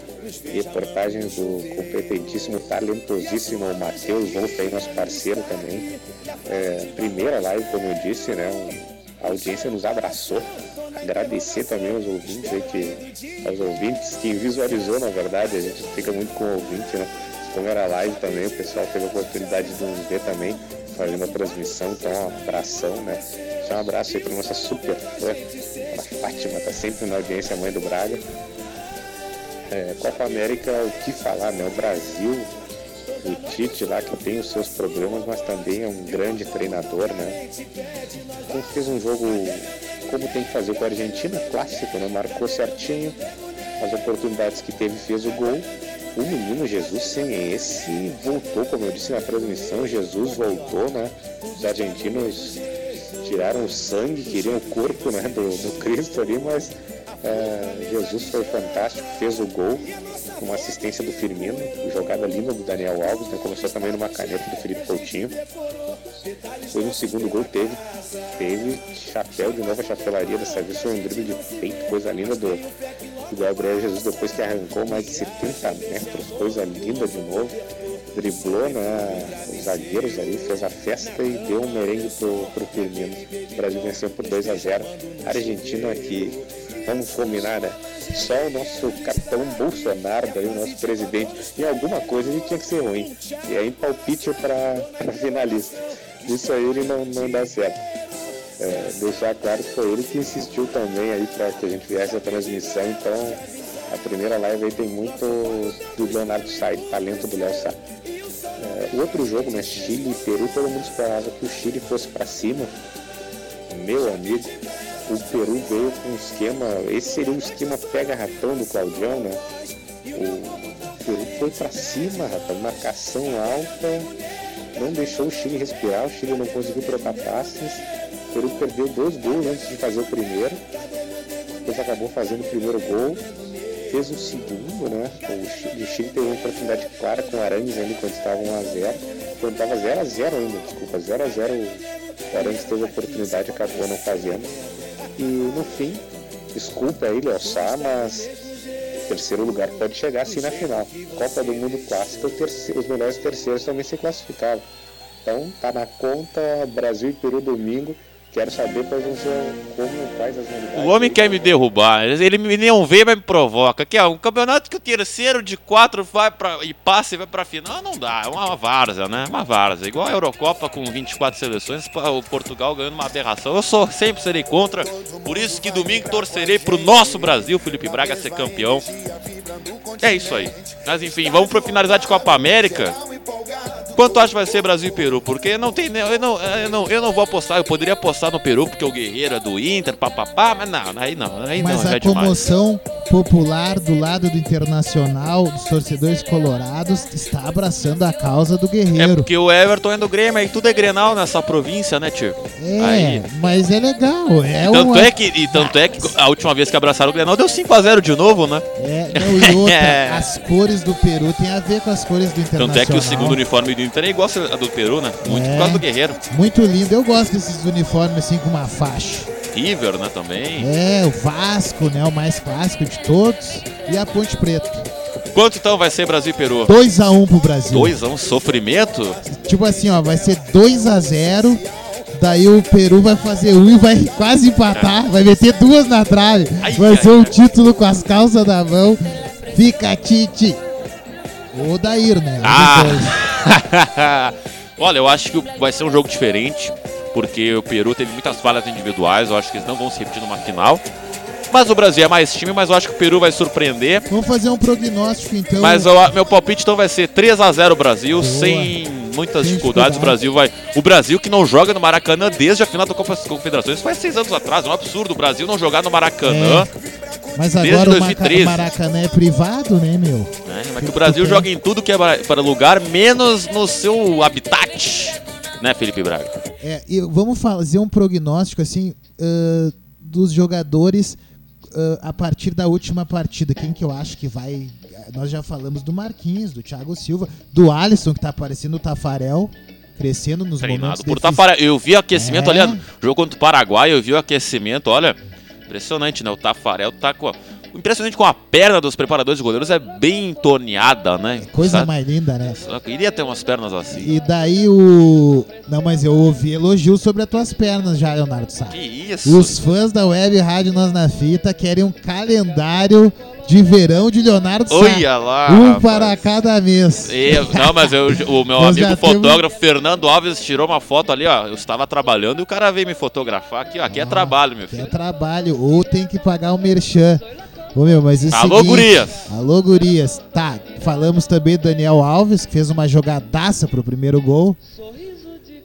reportagens do competentíssimo, talentosíssimo Matheus Wolff, aí, nosso parceiro também. É, primeira live, como eu disse, né? a audiência nos abraçou. Agradecer também aos ouvintes aí que. Aos ouvintes, quem visualizou, na verdade, a gente fica muito com o ouvinte, né? Como era live também, o pessoal teve a oportunidade de nos ver também, fazendo a transmissão, então um abração, né? Um abraço aí pra nossa super fã, a Fátima, tá sempre na audiência, mãe do Braga. É, Copa América, o que falar, né? O Brasil, o Tite lá que tem os seus problemas, mas também é um grande treinador, né? Então fez um jogo como tem que fazer com a Argentina, clássico, né? Marcou certinho, as oportunidades que teve fez o gol. O menino Jesus sem esse voltou, como eu disse na transmissão, Jesus voltou, né? Os argentinos tiraram o sangue, queriam o corpo né, do, do Cristo ali, mas é, Jesus foi fantástico, fez o gol com uma assistência do Firmino, jogada linda do Daniel Alves, né, começou também numa caneta do Felipe Coutinho. Foi no segundo gol, teve, teve chapéu de novo, a chapelaria dessa vez foi um drible de peito, coisa linda do, do Gabriel Jesus, depois que arrancou mais de 70 metros, coisa linda de novo. Driblou né, os zagueiros ali, fez a festa e deu um merengue pro, pro Firmino. O Brasil venceu por 2 a 0 A Argentina aqui, vamos combinar, né? Só o nosso capitão Bolsonaro, daí, o nosso presidente, em alguma coisa ele tinha que ser ruim. E aí palpite para finalista. Isso aí ele não, não dá certo. É, deixar claro que foi ele que insistiu também aí para que a gente viesse a transmissão, então a primeira live aí tem muito do Leonardo do talento do Léo Sá. É, o outro jogo, né, Chile e Peru, todo mundo esperava que o Chile fosse para cima. Meu amigo, o Peru veio com um esquema, esse seria o esquema pega-ratão do Claudião, né? O Peru foi para cima, rapaz, marcação alta, não deixou o Chile respirar, o Chile não conseguiu trocar passes. O Peru perdeu dois gols antes de fazer o primeiro. Depois acabou fazendo o primeiro gol. Fez o segundo, né? O Chile, o Chile teve uma oportunidade clara com o Arangues ainda quando estava 1x0. Quando estava 0x0 ainda, desculpa, 0x0 o Arangues teve a oportunidade acabou não fazendo. E no fim, desculpa aí, Léo Sá, mas terceiro lugar pode chegar assim na final. Copa do Mundo Clássica, os melhores terceiros também se classificavam. Então tá na conta Brasil e Peru domingo. Quero saber quais vão ser como quais as novidades.
O homem quer me derrubar, ele me não vê, mas me provoca. Que é um campeonato que o terceiro de quatro vai pra, e passa e vai pra final, não dá. É uma várzea, né? Uma várzea. Igual a Eurocopa com 24 seleções, o Portugal ganhando uma aberração. Eu sou, sempre serei contra, por isso que domingo torcerei pro nosso Brasil, Felipe Braga, ser campeão. É isso aí. Mas enfim, vamos pra finalizar de Copa América. Quanto acha que vai ser Brasil e Peru? Porque não tem. Eu não, eu, não, eu não vou apostar, eu poderia apostar no Peru, porque o Guerreiro é do Inter, papapá, mas não, aí não, aí
Mas
não,
a
é demais.
comoção popular do lado do Internacional, dos torcedores colorados, está abraçando a causa do
É
Guerreiro.
porque o Everton é do Grêmio, aí tudo é Grenal nessa província, né, tio?
É,
Aí.
mas é legal. É
tanto,
uma...
é que, e tanto é que a última vez que abraçaram o Grenal deu 5x0 de novo, né?
É, não, e outra,
É.
as cores do Peru tem a ver com as cores do Internacional.
Tanto é que o segundo uniforme do Inter é igual a do Peru, né? Muito
É.
por causa do Guerreiro.
Muito lindo, eu gosto desses uniformes assim com uma faixa.
River, né, também.
É, o Vasco, né, o mais clássico de todos, e a Ponte Preta.
Quanto então vai ser Brasil e Peru?
2x1 pro Brasil.
2 a 1 sofrimento?
Tipo assim, ó, vai ser 2x0. Daí o Peru vai fazer um e vai quase empatar. Vai meter duas na trave.
Ai,
vai
ai,
ser um
ai.
título com as calças na mão. Fica Tite. O Dair, né?
Ah! Olha, eu acho que vai ser um jogo diferente. porque o Peru teve muitas falhas individuais, eu acho que eles não vão se repetir numa final. Mas o Brasil é mais time, mas eu acho que o Peru vai surpreender.
Vamos fazer um prognóstico então.
Mas eu- meu palpite então vai ser 3 a 0 Brasil, sem muitas
Sem
dificuldades.
dificuldade.
O Brasil vai. O Brasil que não joga no Maracanã desde a final da Copa das Confederações. Isso faz seis anos atrás, é um absurdo. O Brasil não jogar no Maracanã.
Mas
desde
agora o Maca-
2013.
Maracanã é privado, né, meu?
né? Mas que o Brasil joga em tudo que é para lugar, menos no seu habitat. Né, Felipe Braga?
É, e vamos fazer um prognóstico assim ãh, dos jogadores ãh, a partir da última partida. Quem que eu acho que vai. Nós já falamos do Marquinhos, do Thiago Silva, do Alisson, que tá aparecendo o Tafarel, crescendo nos
Treinado
momentos
por Tafarel. Eu vi aquecimento
É.
ali, jogo contra o Paraguai, eu vi o aquecimento, olha, impressionante, né? O Tafarel tá com. a- O impressionante com a perna dos preparadores de goleiros é bem torneada, né?
Coisa
Sabe?
mais linda, né?
Só queria ter umas pernas assim.
E daí o. Não, mas eu ouvi elogio sobre as tuas pernas já, Leonardo Sá.
Que isso?
Os fãs da Web Rádio Nós na Fita querem um calendário de verão de Leonardo Sá.
Olha lá.
Um
rapaz.
para cada mês.
Eu- não, mas eu- o meu amigo
temos-
fotógrafo Fernando Alves tirou uma foto ali, ó. Eu estava trabalhando e o cara veio me fotografar aqui, ó. Aqui é trabalho, meu
Que é
filho.
trabalho, ou tem que pagar o merchan. Ô meu, mas o
Alô,
seguinte-
gurias.
Alô, gurias. Tá, falamos também do Daniel Alves, que fez uma jogadaça pro primeiro gol.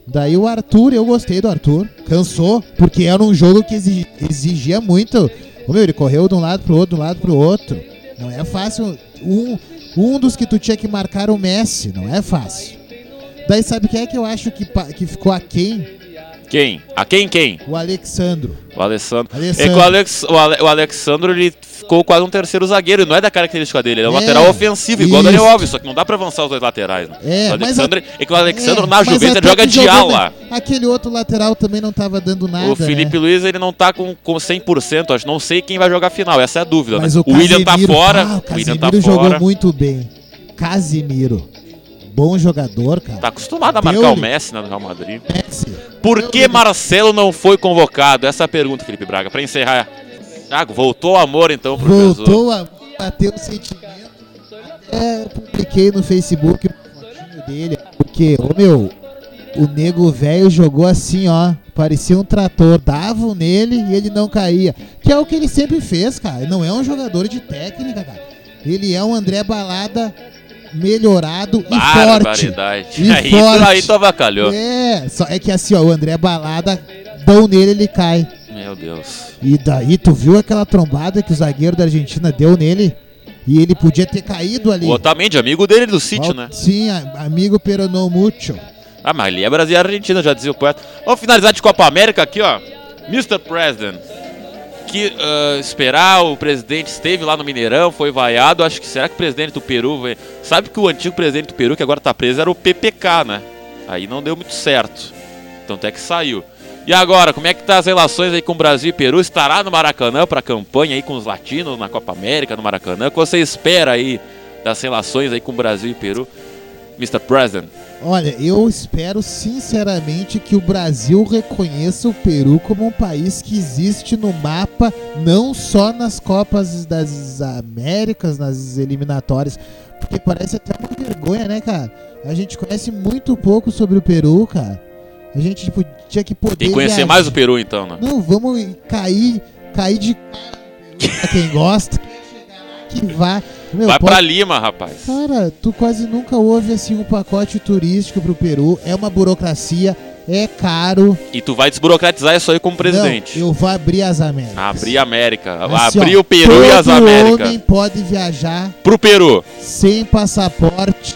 Daí o Arthur, eu gostei do Arthur. Cansou, porque era um jogo que exi- exigia muito. Ô meu, ele correu de um lado pro outro, de um lado pro outro. Não é fácil. Um, um dos que tu tinha que marcar o Messi, não é fácil. Daí sabe quem é que eu acho que, que ficou aquém?
Quem? A quem quem?
O Alexandro.
O Alessandro.
Alessandro.
É que o, Alex, o, Ale- o Alexandro ele ficou quase um terceiro zagueiro, e não é da característica dele, ele é um
É,
lateral ofensivo, igual o Daniel. Alves, só que não dá pra avançar os dois laterais. Né?
É,
o
mas
Alexandre, é que o Alexandro
É,
na Juventus joga de ala.
né? Aquele outro lateral também não tava dando nada.
O Felipe
né?
Luiz ele não tá com, com 100%, acho não sei quem vai jogar a final, essa é a dúvida.
Mas
né?
o,
William tá fora,
Ah,
o
o
William tá
jogou
fora.
muito bem. Casimiro. Bom jogador, cara.
Tá acostumado a marcar
Deu-lhe.
o Messi no Real Madrid.
Messi.
Por que Marcelo não foi convocado? Essa é a pergunta, Felipe Braga, pra encerrar. Ah, voltou o amor então pro Jesus.
Voltou a bater o sentimento. Até publiquei no Facebook uma fotinho dele. Porque, ô meu, o nego velho jogou assim, ó. Parecia um trator. Davam nele e ele não caía. Que é o que ele sempre fez, cara. Não é um jogador de técnica, cara. Ele é um André Balada melhorado e forte. E
aí,
forte.
aí tu avacalhou.
É, só é que assim, ó, o André Balada, dão nele, ele cai.
Meu Deus.
E daí, tu viu aquela trombada que o zagueiro da Argentina deu nele? E ele podia ter caído ali.
O Otamendi, amigo dele do sítio, né?
Sim, amigo peronou muito.
Ah, mas ali é Brasil e Argentina, já dizia o poeta. Vamos finalizar de Copa América aqui, ó. Mr. President. Que ah, esperar, o presidente esteve lá no Mineirão, foi vaiado. Acho que será que o presidente do Peru. vai- Sabe que o antigo presidente do Peru, que agora tá preso, era o PPK, né? Aí não deu muito certo. Então até que saiu. E agora, como é que tá as relações aí com Brasil e Peru? Estará no Maracanã pra campanha aí com os latinos na Copa América, no Maracanã? O que você espera aí das relações aí com Brasil e Peru? Mr. President.
Olha, eu espero sinceramente que o Brasil reconheça o Peru como um país que existe no mapa, não só nas Copas das Américas, nas eliminatórias, porque parece até uma vergonha, né, cara? A gente conhece muito pouco sobre o Peru, cara. A gente tipo, tinha que poder.
Tem que conhecer
viajar.
mais o Peru então, né?
Não, vamos cair, cair de pra quem gosta. Que vá. Meu,
Vai
pode-
pra Lima, rapaz.
Cara, tu quase nunca ouve assim um pacote turístico pro Peru. É uma burocracia, é caro.
E tu vai desburocratizar isso aí como presidente.
Não, eu vou abrir as Américas.
Abrir a América.
Assim,
Abrir
ó,
o Peru e as Américas.
homem pode viajar
Pro Peru.
sem passaporte,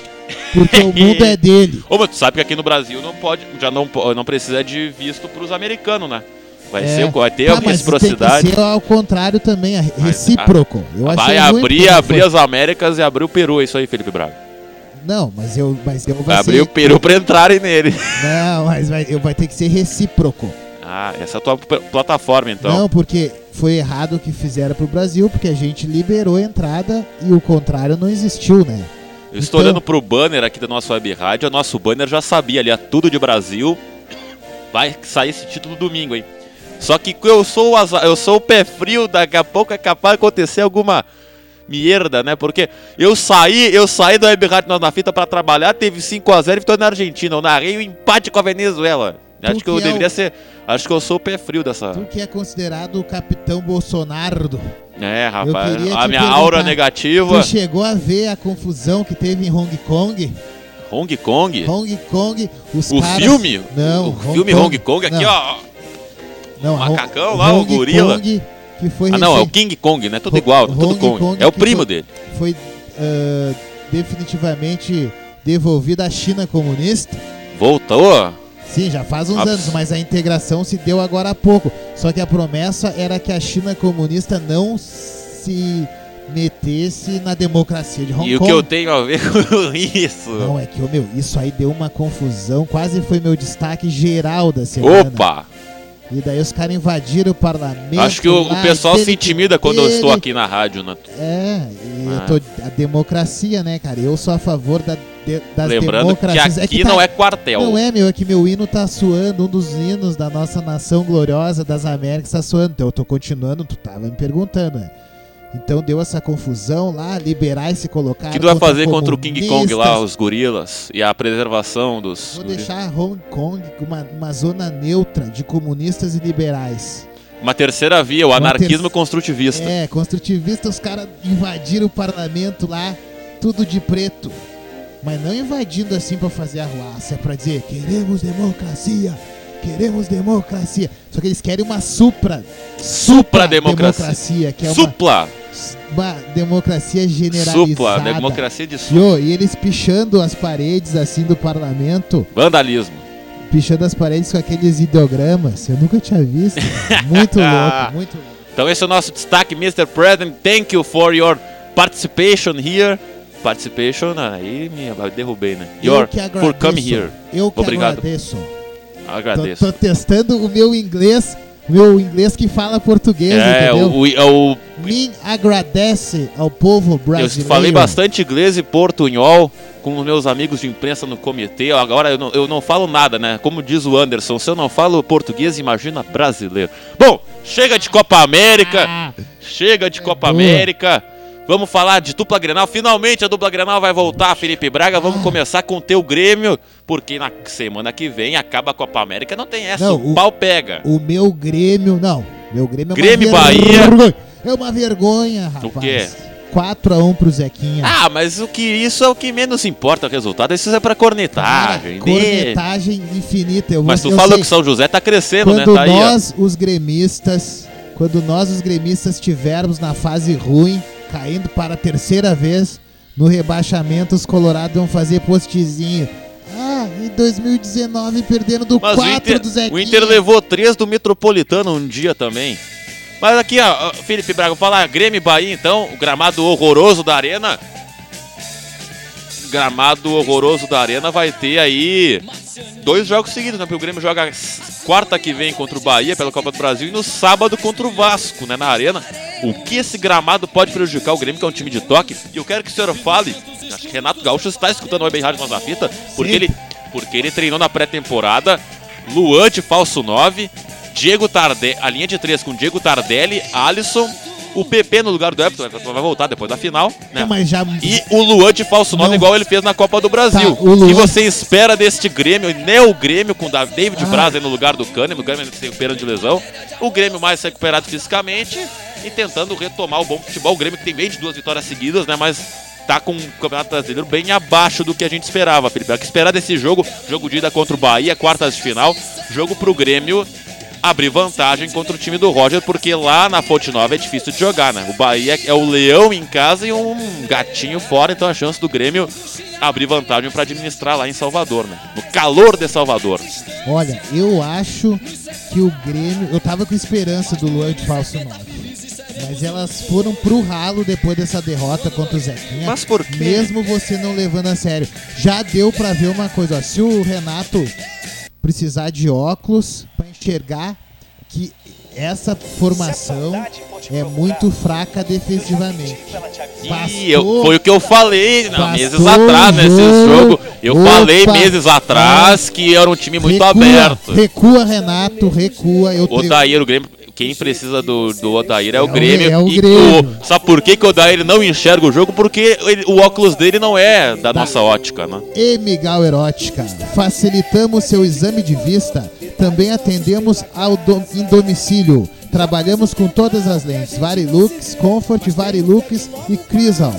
porque o mundo é dele.
Ô, mas tu sabe que aqui no Brasil não pode, já não, não precisa de visto pros americanos, né? Vai,
É.
ser, vai ter
Tá,
a reciprocidade.
Tem que ser ao contrário também, a recíproco. Eu
Vai abrir, abrir as Américas e abrir o Peru. É isso aí, Felipe Braga.
Não, mas eu, mas eu
Vai abrir
ser...
o Peru pra entrarem nele.
Não, mas vai, eu vai ter que ser recíproco.
Ah, essa é a tua plataforma, então.
Não, porque foi errado o que fizeram pro Brasil, porque a gente liberou a entrada e o contrário não existiu, né?
Eu estou
Então-
olhando pro banner aqui da nossa web rádio. O nosso banner já sabia ali, é tudo de Brasil. Vai sair esse título domingo, hein? Só que eu sou o, azar- eu sou o pé frio, daqui a pouco é capaz de acontecer alguma merda, né? Porque eu saí, eu saí da web rádio Nós na fita pra trabalhar, teve 5 a 0 e vitória na Argentina. Eu narrei o empate com a Venezuela. Acho que eu
é
deveria
o-
ser. Acho que eu sou o pé frio dessa.
Tu que é considerado o capitão Bolsonaro.
É, rapaz. A minha aura negativa.
Tu chegou a ver a confusão que teve em Hong Kong?
Hong Kong.
Hong Kong, os
O
caras...
filme?
Não,
O filme Hong Kong aqui,
Não,
ó.
Não,
o macacão lá, o
Hong
gorila.
Kong, que foi
Ah, não, é o King Kong, né? Tudo igual, tudo
Hong
Kong.
Kong
É o primo
foi-
dele.
foi ah, definitivamente devolvida à China comunista.
Voltou?
Sim, já faz uns
Abs-
anos, mas a integração se deu agora há pouco. Só que a promessa era que a China comunista não se metesse na democracia de Hong
E o
Kong.
que eu tenho a ver com isso?
Não, é que, meu, isso aí deu uma confusão, quase foi meu destaque geral da semana.
Opa!
E daí os caras invadiram o parlamento.
Acho que o, o pessoal se
que
intimida quando eu estou aqui na rádio, né?
É, e
Ah.
eu tô, a democracia, né, cara? Eu sou a favor da, de, das
Lembrando que
democracias.
aqui
tá-
não é quartel.
Não é, meu, é que meu hino tá suando, um dos hinos da nossa nação gloriosa das Américas tá suando. Então eu tô continuando, tu tava me perguntando, né? Então deu essa confusão lá, liberais se colocaram.
O que tu vai fazer contra o King Kong lá, os gorilas e a preservação dos.
Vou deixar Hong Kong uma, uma zona neutra de comunistas e liberais.
Uma terceira via, o
Uma
anarquismo
ter-
construtivista.
É, construtivista, os caras invadiram o parlamento lá, tudo de preto. Mas não invadindo assim pra fazer arruaça, é pra dizer, queremos democracia, queremos democracia. Só que eles querem uma supra,
Supra democracia.
democracia, que é uma,
Supla!
Uma democracia generalizada.
Supla, democracia de supla.
e eles pichando as paredes assim do parlamento,
Vandalismo.
pichando as paredes com aqueles ideogramas, eu nunca tinha visto. Muito louco, muito louco.
Então esse é o nosso destaque, Mr. President. Thank you for your participation here. Participation, aí me derrubei, né? Your,
que
for
agradeço.
coming here.
Eu que
Obrigado.
agradeço. Tô,
Agradeço.
tô testando o meu inglês, meu inglês que fala português,
É,
entendeu?
o, o, o-
Me agradece ao povo
eu
brasileiro.
falei bastante inglês e portunhol com os meus amigos de imprensa no comitê. Agora eu não, eu não falo nada, né? Como diz o Anderson, se eu não falo português, imagina brasileiro. Bom, chega de Copa América.
Ah,
Chega de Copa
boa.
América. Vamos falar de dupla Grenal. Finalmente a dupla Grenal vai voltar, Felipe Braga. Vamos
Ah.
começar com o teu Grêmio, porque na semana que vem acaba a Copa América. Não tem essa,
Não,
o
o-
pau pega.
o meu Grêmio, não. Meu Grêmio é
Grêmio,
uma
Bahia.
vergonha. É uma vergonha, rapaz.
O quê?
4x1 pro Zequinha.
Ah, mas o que isso é o que menos importa o resultado. Isso é pra
Cara,
cornetagem. né?
cornetagem infinita. Eu,
Mas
vou-
tu falou que São José tá crescendo, né?
quando
Tá aí, ó.
nós, os gremistas, quando nós, os gremistas, estivermos na fase ruim, caindo para a terceira vez no rebaixamento, os colorados vão fazer postzinho. Ah, em 2019 perdendo do
Mas o
4
Inter,
do Zequinha.
o Inter levou três do Metropolitano um dia também. Mas aqui, ó, Felipe Braga, falar Grêmio e Bahia, então, o gramado horroroso da Arena. Gramado horroroso da Arena vai ter aí dois jogos seguidos, né? Porque o Grêmio joga quarta que vem contra o Bahia pela Copa do Brasil e no sábado contra o Vasco, né? Na Arena. O que esse gramado pode prejudicar o Grêmio, que é um time de toque? E eu quero que o senhor fale. Acho que Renato Gaúcho está escutando o Web Rádio Nós na Fita, porque
Sim.
ele, porque ele treinou na pré-temporada. Luan de falso 9, Diego Tardelli, a linha de 3 com Diego Tardelli, Alisson, o PP no lugar do Everton, o Everton vai voltar depois da final, né?
É, mas já
E o Luan de falso 9,
Não.
igual ele fez na Copa do Brasil.
Tá, o Luan-
E você espera deste Grêmio, Neo Grêmio, com da- David
Ah.
Braz aí no lugar do Kahneman, o Kahneman se recuperando de lesão. O Grêmio mais recuperado fisicamente e tentando retomar o bom futebol. O Grêmio que tem meio de duas vitórias seguidas, né? Mas tá com o Campeonato Brasileiro bem abaixo do que a gente esperava, Felipe. O que esperar desse jogo, jogo de ida contra o Bahia, quartas de final, jogo pro Grêmio abrir vantagem contra o time do Roger, porque lá na Fonte Nova é difícil de jogar, né? O Bahia é o leão em casa e um gatinho fora, então a chance do Grêmio abrir vantagem para administrar lá em Salvador, né? No calor de Salvador.
Olha, eu acho que o Grêmio. Eu tava com esperança do Luan de falso 9. Mas elas foram pro ralo depois dessa derrota contra o Zequinha.
Mas por quê?
Mesmo você não levando a sério. Já deu pra ver uma coisa, ó. Se o Renato precisar de óculos pra enxergar que essa formação é muito fraca defensivamente.
E eu, foi o que eu falei não,
Bastou
meses atrás nesse
jogo.
jogo. Eu
Opa.
falei meses atrás que era um time muito aberto.
Recua, Renato, recua. Eu
O Odair, o Grêmio. Quem precisa do, do Odair é o
É o-
Grêmio.
é o
e
Grêmio.
o- sabe por que, que o Odair não enxerga o jogo? Porque ele- o óculos dele não é da nossa ótica, né?
E Miguel Erótica, facilitamos seu exame de vista também atendemos ao do- em domicílio. Trabalhamos com todas as lentes: Varilux, Comfort, Varilux e Crisal.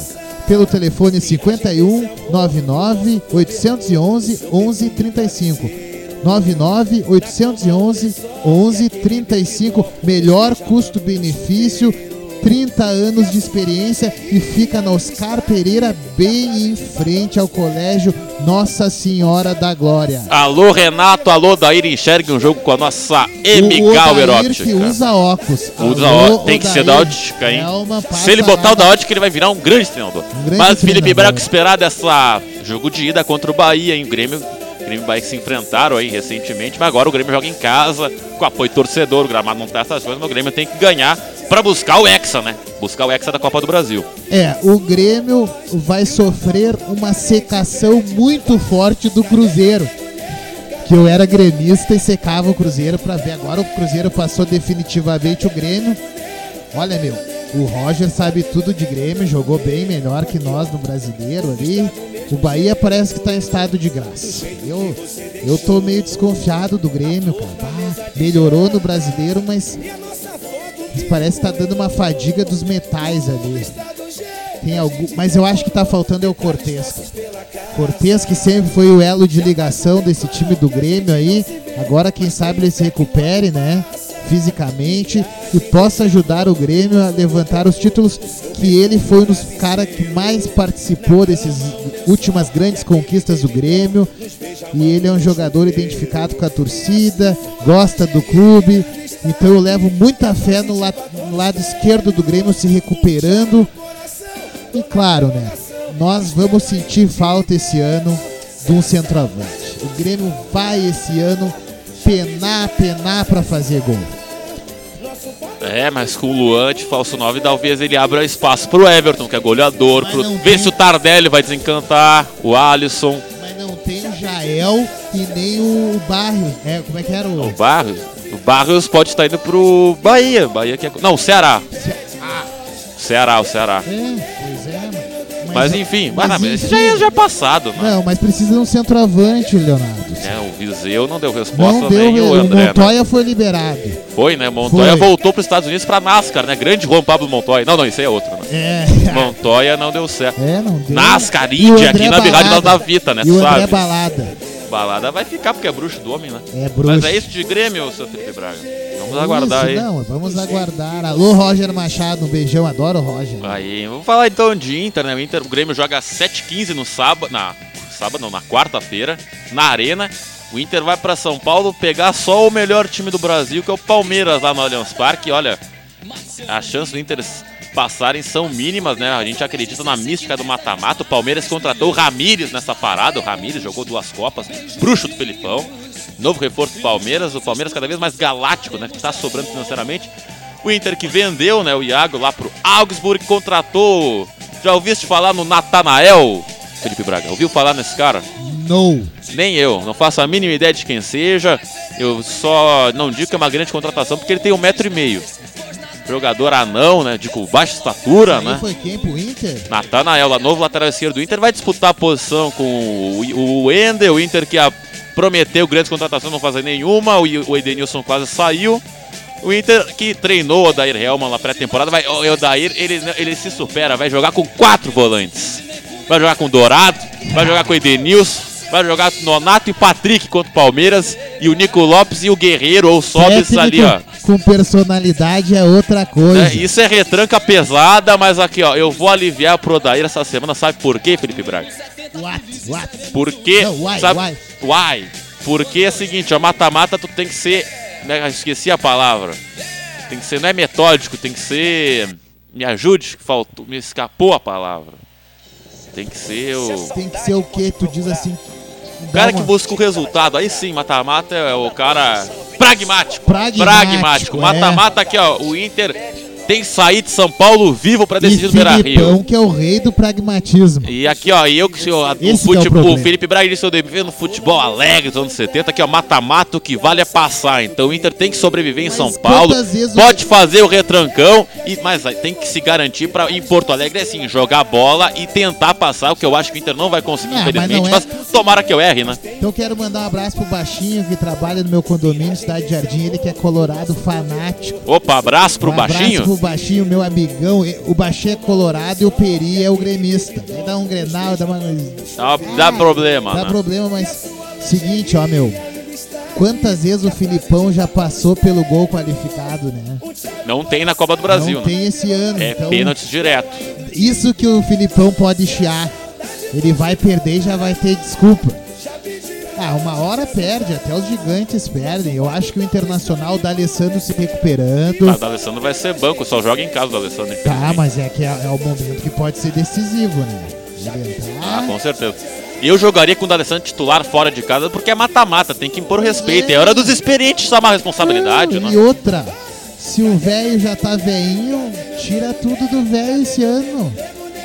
Pelo telefone 51 99 811 1135. 99 811 1135. Melhor custo-benefício, 30 anos de experiência e fica na Oscar Pereira, bem em frente ao Colégio Nossa Senhora da Glória.
Alô, Renato, alô, Daír, enxergue um jogo com a nossa
Odair
Óptica.
que usa óculos.
Usa
Alô,
tem que ser da ótica, hein? Se ele botar o da ótica, ele vai virar um grande treinador.
grande
Mas Felipe. Braga esperar dessa jogo de ida contra o Bahia, hein? O Grêmio, Grêmio o Bahia se enfrentaram aí recentemente, mas agora o Grêmio joga em casa, com apoio torcedor, o gramado não tá essas coisas, mas o Grêmio tem que ganhar pra buscar o Hexa, né? Buscar o Hexa da Copa do Brasil.
É, o Grêmio vai sofrer uma secação muito forte do Cruzeiro. Que eu era gremista e secava o Cruzeiro pra ver. Agora o Cruzeiro passou definitivamente o Grêmio. Olha, meu, o Roger sabe tudo de Grêmio, jogou bem melhor que nós no brasileiro ali. O Bahia parece que tá em estado de graça. Eu, eu tô meio desconfiado do Grêmio, cara. Ah, melhorou no brasileiro, mas parece que tá dando uma fadiga dos metais ali. Tem algum, mas eu acho que tá faltando é o Cortez. Cortez que sempre foi o elo de ligação desse time do Grêmio aí. Agora quem sabe ele se recupere, né? Fisicamente e possa ajudar o Grêmio a levantar os títulos que ele foi um dos caras que mais participou dessas últimas grandes conquistas do Grêmio. E ele é um jogador identificado com a torcida, gosta do clube. Então eu levo muita fé no, la- no lado esquerdo do Grêmio se recuperando. E claro, né? Nós vamos sentir falta esse ano de um centroavante. O Grêmio vai esse ano penar, penar pra fazer gol.
É, mas com o Luan de falso 9, talvez ele abra espaço pro Everton, que é goleador.
Mas
Pro... Vê
tem-
se o Tardelli vai desencantar, o Alisson,
Mas não tem o Jael e nem o Barrios. É, como é que era
o
o.
Barrios. O Barrios pode estar indo pro Bahia. Bahia que é... Não, Ceará. Ceará, o Ceará.
É, pois é, mano.
Mas enfim, mas,
mas enfim.
já é, já é passado, né?
Não, mas precisa de um centroavante, Leonardo.
É, o Viseu não deu resposta
Não deu,
nem o
o
André. né?
Montoya foi liberado.
Foi, né? Montoya
Foi.
voltou para os Estados Unidos pra NASCAR, né? Grande Juan Pablo Montoya. Não, não, isso aí é outro, né?
É.
Montoya não deu certo.
É, não deu.
NASCAR,
o
Índia, aqui na
Balada.
da Vita, né?
E o André
Sabe?
Balada.
Balada vai ficar porque é bruxo do homem, né?
É bruxo.
Mas é isso de Grêmio, seu Felipe Braga. Vamos aguardar aí.
Isso, Não, vamos aguardar. Alô, Roger Machado, um beijão, adoro o Roger.
Aí, vamos falar então de Inter, né? O Inter, o Grêmio joga às 7h15 no sábado, na sábado não, na quarta-feira, na Arena. O Inter vai pra São Paulo pegar só o melhor time do Brasil, que é o Palmeiras lá no Allianz Parque. Olha, as chances do Inter passarem são mínimas, né? A gente acredita na mística do mata-mata. O Palmeiras contratou o Ramires nessa parada. O Ramires jogou duas copas, bruxo do Felipão. Novo reforço do Palmeiras. O Palmeiras cada vez mais galáctico, né? Que tá sobrando financeiramente. O Inter que vendeu, né, o Iago lá pro Augsburg, contratou. Já ouviste falar no Natanael? Felipe Braga, ouviu falar nesse cara?
No.
Nem eu, não faço a mínima ideia de quem seja. Eu só não digo que é uma grande contratação porque ele tem um metro e meio. Jogador anão, né? De baixa estatura, né?
foi quem pro Inter?
Natanael, lá, novo lateral esquerdo do Inter, vai disputar a posição com o, o Ender, o Inter que a, prometeu grandes contratações, não fazer nenhuma, o, o Edenilson quase saiu. O Inter que treinou o Odair Helman na pré-temporada, vai, o Odair, ele, ele se supera, vai jogar com quatro volantes. Vai jogar com Dourado, vai jogar com Edenilson, vai jogar Nonato e Patrick contra o Palmeiras, e o Nico Lopes e o Guerreiro ou
Técnico
ali, ó.
com personalidade é outra coisa.
É, isso é retranca pesada, mas aqui, ó, eu vou aliviar pro Odair essa semana, sabe por quê, Felipe Braga?
What? What?
Porque.
Não, why,
sabe,
why?
why? Porque é o seguinte, ó, mata-mata tu tem que ser. Né, esqueci a palavra. Tem que ser, não é metódico, tem que ser. Me ajude, faltou, me escapou a palavra. Tem que ser o.
Tem que ser o que? Tu diz assim.
O cara que busca o resultado. Aí sim, mata-mata é o cara pragmático.
Pragmático, é.
Mata-mata aqui, ó. O Inter tem que sair de São Paulo vivo pra
E
decidir o Beira Rio.
Que é o rei do pragmatismo.
E aqui, ó, e eu que sou o,
que é o
fute- o. Felipe Braga disse eu devo no futebol alegre dos anos 70, aqui, ó, mata-mata, o que vale é passar. Então o Inter tem que sobreviver em
Mas
São Paulo.
vezes o-
Pode fazer o retrancão, e, mas tem que se garantir para em Porto Alegre, assim, jogar bola e tentar passar, o que eu acho que o Inter não vai conseguir,
Ah, mas
infelizmente.
não é-
Mas, tomara que eu erre, né?
Então eu quero mandar um abraço pro Baixinho que trabalha no meu condomínio, Cidade Jardim, ele que é colorado fanático.
Opa, abraço pro
um
baixinho.
abraço pro Baixinho, meu amigão. O Baixinho é colorado e o Peri é o gremista. Ele dá um grenal, dá uma...
Dá, dá problema,
Dá
né?
problema, mas... Seguinte, ó, meu. Quantas vezes o Filipão já passou pelo gol qualificado, né?
Não tem na Copa do Brasil,
Não
né?
tem esse ano.
É
então,
pênalti direto.
isso que o Filipão pode chiar. Ele vai perder e já vai ter desculpa. Ah, uma hora perde, até os gigantes perdem. Eu acho que o Internacional da Alessandro se recuperando.
Mas o Alessandro vai ser banco, só joga em casa do Alessandro.
Tá, mas é que é, é o momento que pode ser decisivo, né?
Ah, com certeza. Eu jogaria com o D'Alessandro titular fora de casa porque é mata-mata, tem que impor respeito. É hora dos experientes chamar a responsabilidade,
Não,
né?
E outra, se o velho já tá veinho, tira tudo do velho esse ano.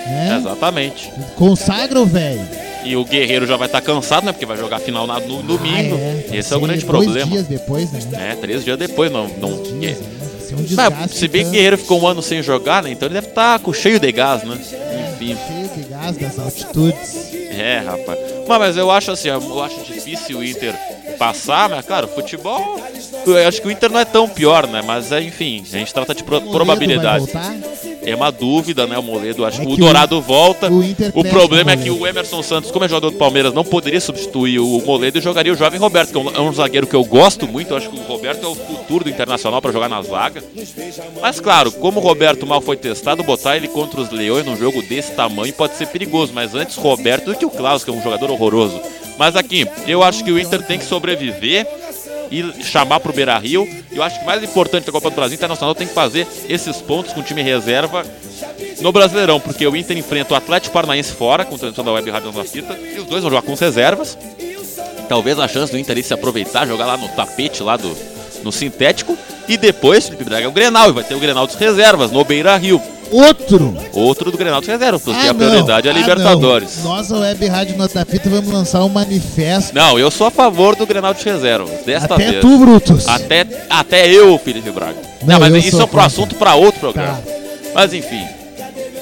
Né?
Exatamente.
Consagra o velho.
E o Guerreiro já vai estar cansado, né? Porque vai jogar final na- no domingo.
Ah,
Esse é o grande
dois
problema.
dias depois, né?
É, três dias depois, não. não
Dias,
é.
né? Um
Mas, se bem que o
tanto.
Guerreiro ficou um ano sem jogar, né? Então ele deve estar com cheio de gás, né? Enfim.
Cheio de gás das altitudes.
É, rapaz. Mas, mas eu acho assim, eu acho difícil o Inter passar, mas claro, futebol. Eu acho que o Inter não é tão pior, né? Mas é, enfim, a gente trata de pro- probabilidade. É uma dúvida, né? O Moledo, acho
É
que o Dourado volta.
o Inter
O
perde
problema
o
é que o Emerson Santos, como é jogador do Palmeiras, não poderia substituir o Moledo e jogaria o jovem Roberto, que é um, é um zagueiro que eu gosto muito. Eu acho que o Roberto é o futuro do Internacional para jogar na zaga. Mas claro, como o Roberto mal foi testado, botar ele contra os Leões num jogo desse tamanho pode ser perigoso. Mas antes Roberto do que o Klaus, que é um jogador horroroso. Mas aqui, eu acho que o Inter tem que sobreviver e chamar pro Beira Rio. Eu acho que o mais importante da Copa do Brasil Internacional tem que fazer esses pontos com o time reserva no Brasileirão, porque o Inter enfrenta o Atlético Paranaense fora, com transmissão da Web Rádio na Fita, e os dois vão jogar com as reservas. Talvez a chance do Inter se aproveitar, jogar lá no tapete, lá do no sintético, e depois Felipe Braga é o Grenal, e vai ter o Grenal dos reservas no Beira Rio.
Outro!
Outro do Grenal dos reservas, porque
Ah,
a prioridade é a
Ah,
Libertadores.
não. Nós, a Web Rádio Nota Fita, vamos lançar um manifesto.
Não, eu sou a favor do Grenal de reservas, desta
Até
vez.
tu, Brutus.
Até, até eu, Felipe Braga.
Não,
Não, mas isso é pro assunto para outro programa.
Tá.
Mas enfim.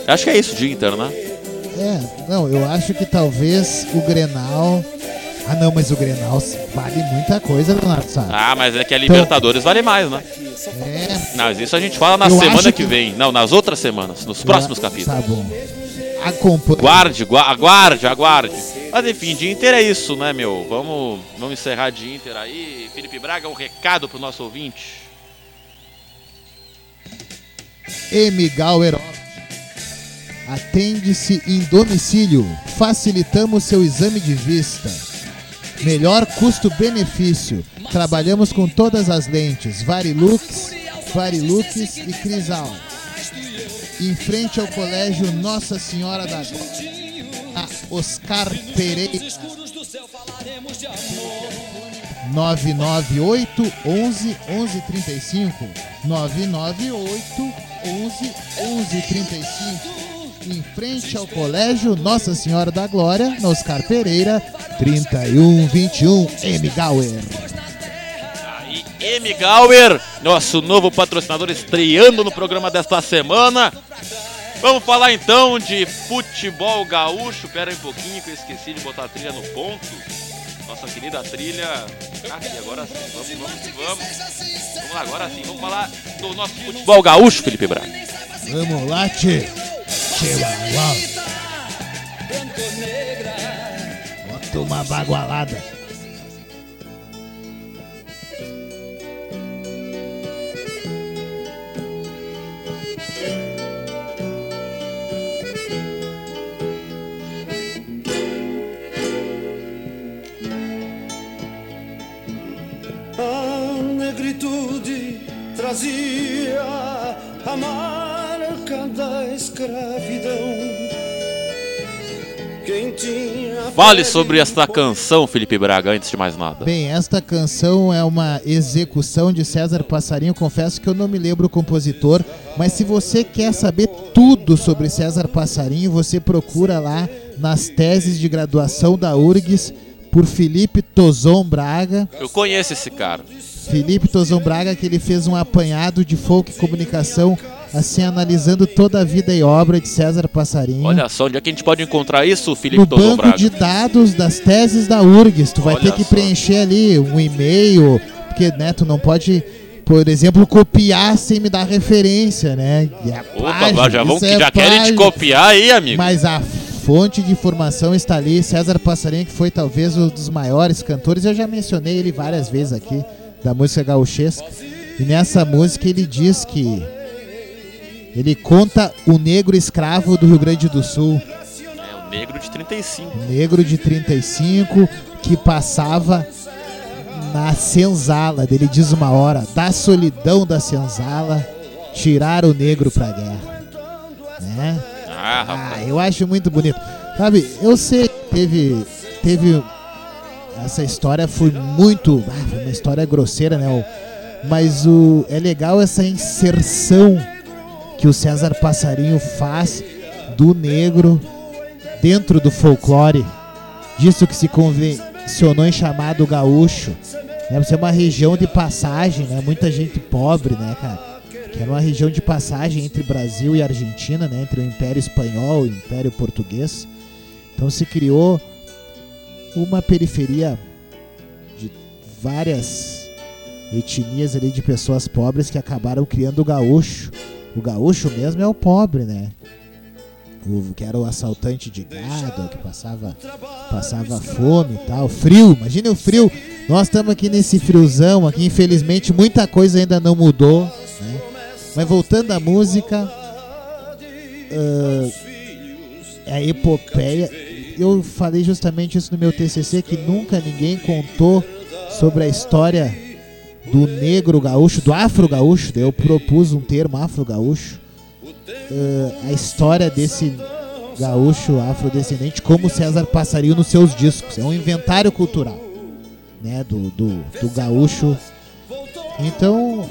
Acho que é isso de Inter, né?
É, não, eu acho que talvez o Grenal. Ah, não, mas o Grenal vale muita coisa, Leonardo Sá.
Ah, mas é que a Libertadores vale mais, né?
É,
Não, mas isso a gente fala na
Eu
semana que...
que-
vem. Não, nas outras semanas, nos próximos capítulos.
Tá bom. Acompanhe.
Guarde, gua- aguarde, aguarde. Mas enfim, de Inter é isso, né, meu? Vamos, vamos encerrar de Inter aí. Felipe Braga, um recado pro nosso ouvinte.
M. Gauer. Atende-se em domicílio. Facilitamos seu exame de vista. Melhor custo-benefício. Trabalhamos com todas as lentes: Varilux, Varilux e Crisal. Em frente ao colégio Nossa Senhora da a Oscar Pereira. 998 11 11 35 998 11 11 35 em frente ao colégio Nossa Senhora da Glória, no Oscar Pereira, 3121 M. Gauer.
Aí, M. Gauer, nosso novo patrocinador estreando no programa desta semana. Vamos falar então de futebol gaúcho. Pera aí um pouquinho que eu esqueci de botar a trilha no ponto. Nossa querida trilha. Aqui, agora sim. Vamos, vamos, vamos. Vamos lá, agora sim. Vamos falar do nosso futebol gaúcho, Felipe Braga.
Vamos lá, tchê. Uau. Bota uma bagualada.
A negritude trazia a marca da escravidão. Quem tinha
Fale sobre esta canção, Felipe Braga, antes de mais nada.
Bem, esta canção é uma execução de César Passarinho. Confesso que eu não me lembro o compositor, mas se você quer saber tudo sobre César Passarinho, você procura lá nas teses de graduação da URGS por Felipe Tozon Braga.
Eu conheço esse cara.
Felipe Tozon Braga, que ele fez um apanhado de folk comunicação assim, analisando toda a vida e obra de César Passarinho.
Olha só, onde é que a gente pode encontrar isso, Felipe
no banco
Braga?
de dados das teses da URGS. Tu vai
Olha
ter que
só.
preencher ali um e-mail, porque né, tu não pode, por exemplo, copiar sem me dar referência, né? E é
Opa,
plágio,
já, vão,
é
já querem te copiar aí, amigo.
Mas a fonte de informação está ali. César Passarinho, que foi talvez um dos maiores cantores, eu já mencionei ele várias vezes aqui, da música gauchesca. E nessa música ele diz que ele conta o negro escravo do Rio Grande do Sul,
É o negro de 35.
negro de 35, que passava na senzala. Ele diz uma hora, da solidão da senzala, tirar o negro pra guerra. Né?
Ah.
Ah, eu acho muito bonito. Sabe, eu sei que teve. Teve. Essa história foi muito. Ah, foi uma história grosseira, né? Mas o, é legal essa inserção que o César Passarinho faz do negro dentro do folclore. Disso que se convencionou em chamado gaúcho. Né? Você é uma região de passagem, né? Muita gente pobre, né, cara? que era uma região de passagem entre Brasil e Argentina, né, entre o Império Espanhol e o Império Português. Então se criou uma periferia de várias etnias ali de pessoas pobres que acabaram criando o gaúcho. O gaúcho mesmo é o pobre, né? O, que era o assaltante de gado, que passava, passava fome e tal. Frio, imagine o frio. Nós estamos aqui nesse friozão aqui, infelizmente muita coisa ainda não mudou, né? Mas voltando à música, ah, a epopeia, eu falei justamente isso no meu TCC, que nunca ninguém contou sobre a história do negro gaúcho, do afro-gaúcho, daí eu propus um termo afro-gaúcho, ah, a história desse gaúcho afrodescendente como César Passarinho nos seus discos. É um inventário cultural, né, do, do, do gaúcho. Então,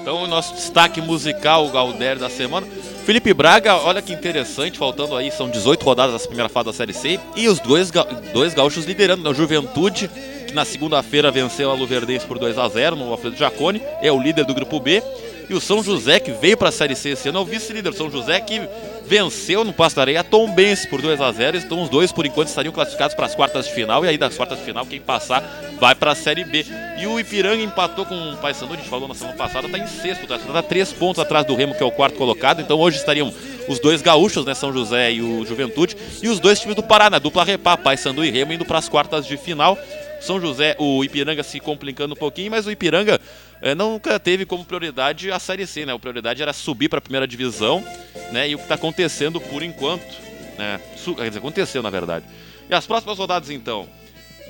Então, o nosso destaque musical, o Galdério da semana. Felipe Braga, olha que interessante, faltando aí, são 18 rodadas da primeira fase da Série C. E os dois, ga- dois gaúchos liderando, né? O Juventude, que na segunda-feira venceu a Luverdense por 2 a 0 no Alfredo Jacone, é o líder do grupo B. E o São José, que veio para a Série C esse ano, é o vice-líder. São José que venceu no Pasto da Areia a Tombense por 2 a 0 Então os dois, por enquanto, estariam classificados para as quartas de final. E aí, das quartas de final, quem passar vai para a Série B. E o Ipiranga empatou com o Paysandu, a gente falou na semana passada, está em sexto, tá? Tá três pontos atrás do Remo, que é o quarto colocado. Então hoje estariam os dois gaúchos, né? São José e o Juventude. E os dois times do Paraná, dupla Repá, Paysandu e Remo, indo para as quartas de final. São José, o Ipiranga se complicando um pouquinho, mas o Ipiranga eh, nunca teve como prioridade a Série C, né? A prioridade era subir para a primeira divisão, né? E o que está acontecendo por enquanto, né? Quer dizer, aconteceu na verdade. E as próximas rodadas então?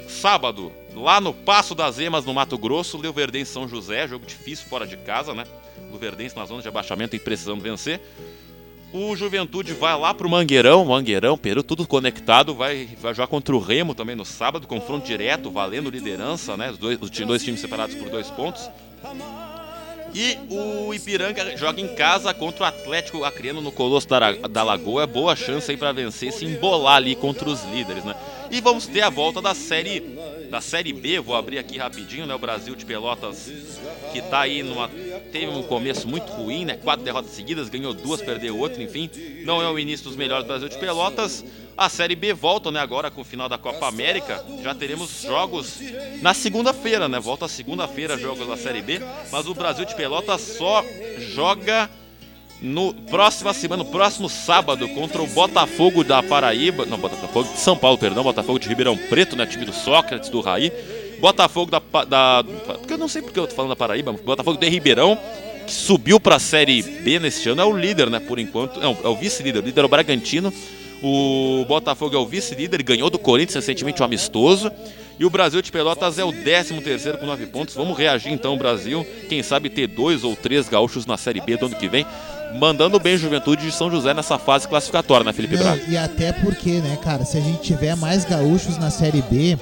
Sábado, lá no Passo das Emas, no Mato Grosso, Leoverdense São José, jogo difícil fora de casa, né? Luverdense na zona de abaixamento e precisando vencer. O Juventude vai lá pro Mangueirão, Mangueirão, Peru, tudo conectado, vai, vai jogar contra o Remo também no sábado, confronto direto, valendo liderança, né? Os dois, os dois times separados por dois pontos. E o Ipiranga joga em casa contra o Atlético Acreano no Colosso da, da Lagoa. Boa chance aí para vencer, se embolar ali contra os líderes, né? E vamos ter a volta da série da série B. Vou abrir aqui rapidinho, né? O Brasil de Pelotas que tá aí numa teve um começo muito ruim, né? Quatro derrotas seguidas, ganhou duas, perdeu outra, enfim. Não é o início dos melhores do Brasil de Pelotas. A série B volta, né? Agora com o final da Copa América, já teremos jogos na segunda-feira, né? Volta segunda-feira jogos da série B, mas o Brasil de Pelotas só joga no próxima semana, no próximo sábado, contra o Botafogo da Paraíba. Não, Botafogo de São Paulo, perdão, Botafogo de Ribeirão Preto, né? Time do Sócrates, do Raí. Botafogo da. Da porque eu não sei porque eu tô falando da Paraíba, Botafogo de Ribeirão, que subiu pra Série B neste ano, é o líder, né? Por enquanto. Não, é o vice-líder. O líder é o Bragantino. O Botafogo é o vice-líder, ganhou do Corinthians recentemente um amistoso. E o Brasil de Pelotas é o 13 terceiro com 9 pontos. Vamos reagir então, Brasil. Quem sabe ter dois ou três gaúchos na Série B do ano que vem. Mandando bem Juventude de São José nessa fase classificatória, né, Felipe
Não,
Braga?
e até porque, né, cara, se a gente tiver mais gaúchos na Série B,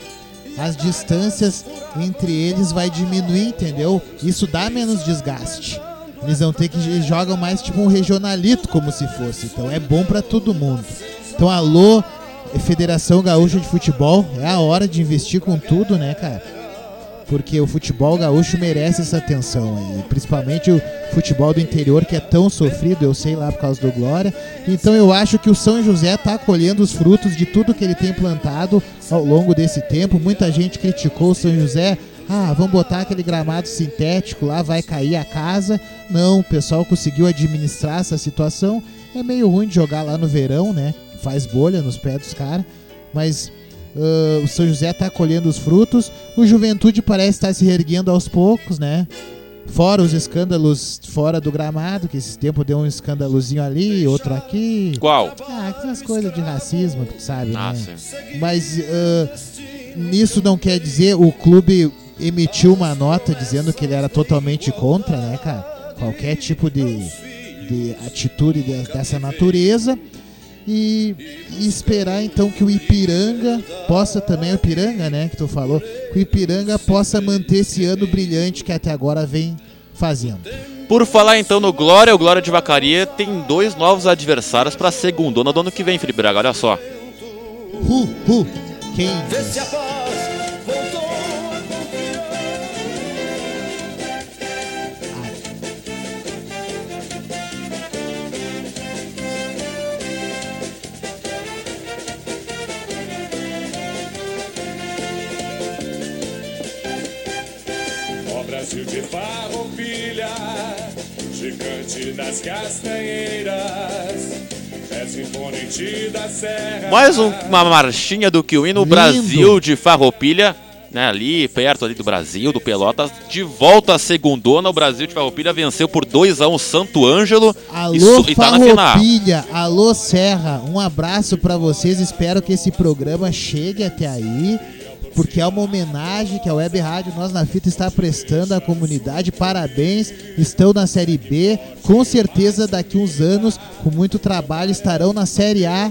as distâncias entre eles vai diminuir, entendeu? Isso dá menos desgaste. Eles vão ter que eles jogam mais tipo um regionalito como se fosse. Então é bom pra todo mundo. Então alô, Federação Gaúcha de Futebol, é a hora de investir com tudo, né, cara? porque o futebol gaúcho merece essa atenção aí, principalmente o futebol do interior que é tão sofrido, eu sei lá por causa do Glória. Então eu acho que o São José está colhendo os frutos de tudo que ele tem plantado ao longo desse tempo. Muita gente criticou o São José. Ah, vamos botar aquele gramado sintético lá, vai cair a casa. Não, o pessoal conseguiu administrar essa situação. É meio ruim de jogar lá no verão, né? Faz bolha nos pés dos caras. Mas Uh, o São José está colhendo os frutos. O Juventude parece estar se reerguendo aos poucos, né? Fora os escândalos fora do gramado, que esse tempo deu um escândalozinho ali, outro aqui.
Qual?
Ah, essas coisas de racismo, tu sabe,
Ah,
né?
sim.
Mas uh, nisso não quer dizer o clube emitiu uma nota dizendo que ele era totalmente contra, né, cara? Qualquer tipo de, de atitude de- dessa natureza. E, e esperar então que o Ipiranga possa também, o Ipiranga, né, que tu falou, que o Ipiranga possa manter esse ano brilhante que até agora vem fazendo.
Por falar então no Glória, o Glória de Vacaria tem dois novos adversários para segundona do ano que vem, Felipe Braga, olha só.
Hu, hu, quem?
Vê
das castanheiras, da serra.
Mais um- uma marchinha do Kiwi no
Lindo.
Brasil de Farroupilha, né, ali perto ali do Brasil, do Pelotas, de volta à segundona, o Brasil de Farroupilha venceu por 2 a 1 Santo Ângelo e,
Alô,
su- e tá na final.
Farroupilha, alô, Serra, um abraço pra vocês. Espero que esse programa chegue até aí, porque é uma homenagem que a Web Rádio Nós na Fita está prestando à comunidade. Parabéns, estão na Série B. Com certeza, daqui uns anos, com muito trabalho, estarão na Série A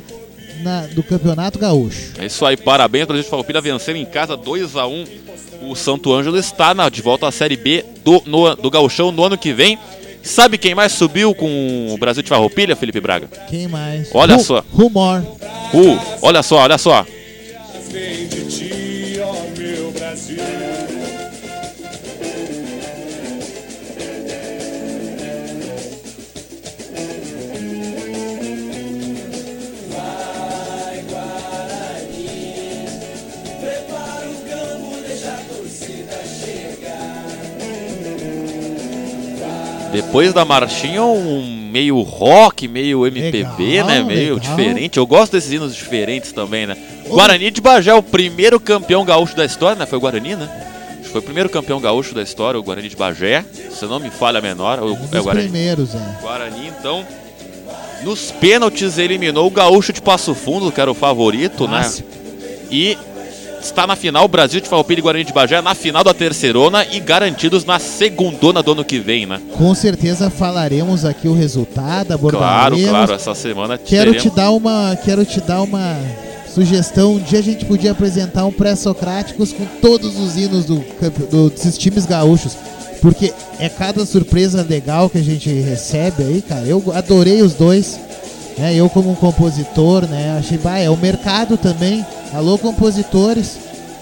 na- do Campeonato Gaúcho.
É isso aí, parabéns, o Brasil de Farroupilha vencendo em casa 2 a 1 O Santo Ângelo está na, de volta à Série B do, no- do Gauchão no ano que vem. Sabe quem mais subiu com o Brasil de Farroupilha, Felipe Braga?
Quem mais?
Olha
Ru-
só.
Rumor.
Uh, olha só, olha só. Depois da marchinha, um meio rock, meio MPB,
Legal,
né? Meio
legal.
diferente. Eu gosto desses hinos diferentes também, né? Guarani de Bagé, o primeiro campeão gaúcho da história, né? Foi o Guarani, né? Acho que foi o primeiro campeão gaúcho da história, o Guarani de Bagé. Se não me falha a menor, o,
Um
é o Guarani.
primeiros, é.
Guarani, então. Nos pênaltis eliminou o Gaúcho de Passo Fundo, que era o favorito,
Clássico.
né? E está na final, o Brasil de Farroupilha e Guarani de Bagé na final da terceirona e garantidos na segundona do ano que vem, né?
Com certeza falaremos aqui o resultado,
Claro,
abordaremos.
claro, essa semana
Quero te
teremos-
dar uma, quero te dar uma sugestão. Um dia a gente podia apresentar um pré-socráticos com todos os hinos do, do- desses times gaúchos, porque é cada surpresa legal que a gente recebe aí, cara. Eu adorei os dois, né? Eu como compositor, né? Achei, bah, é o mercado também. Alô, compositores,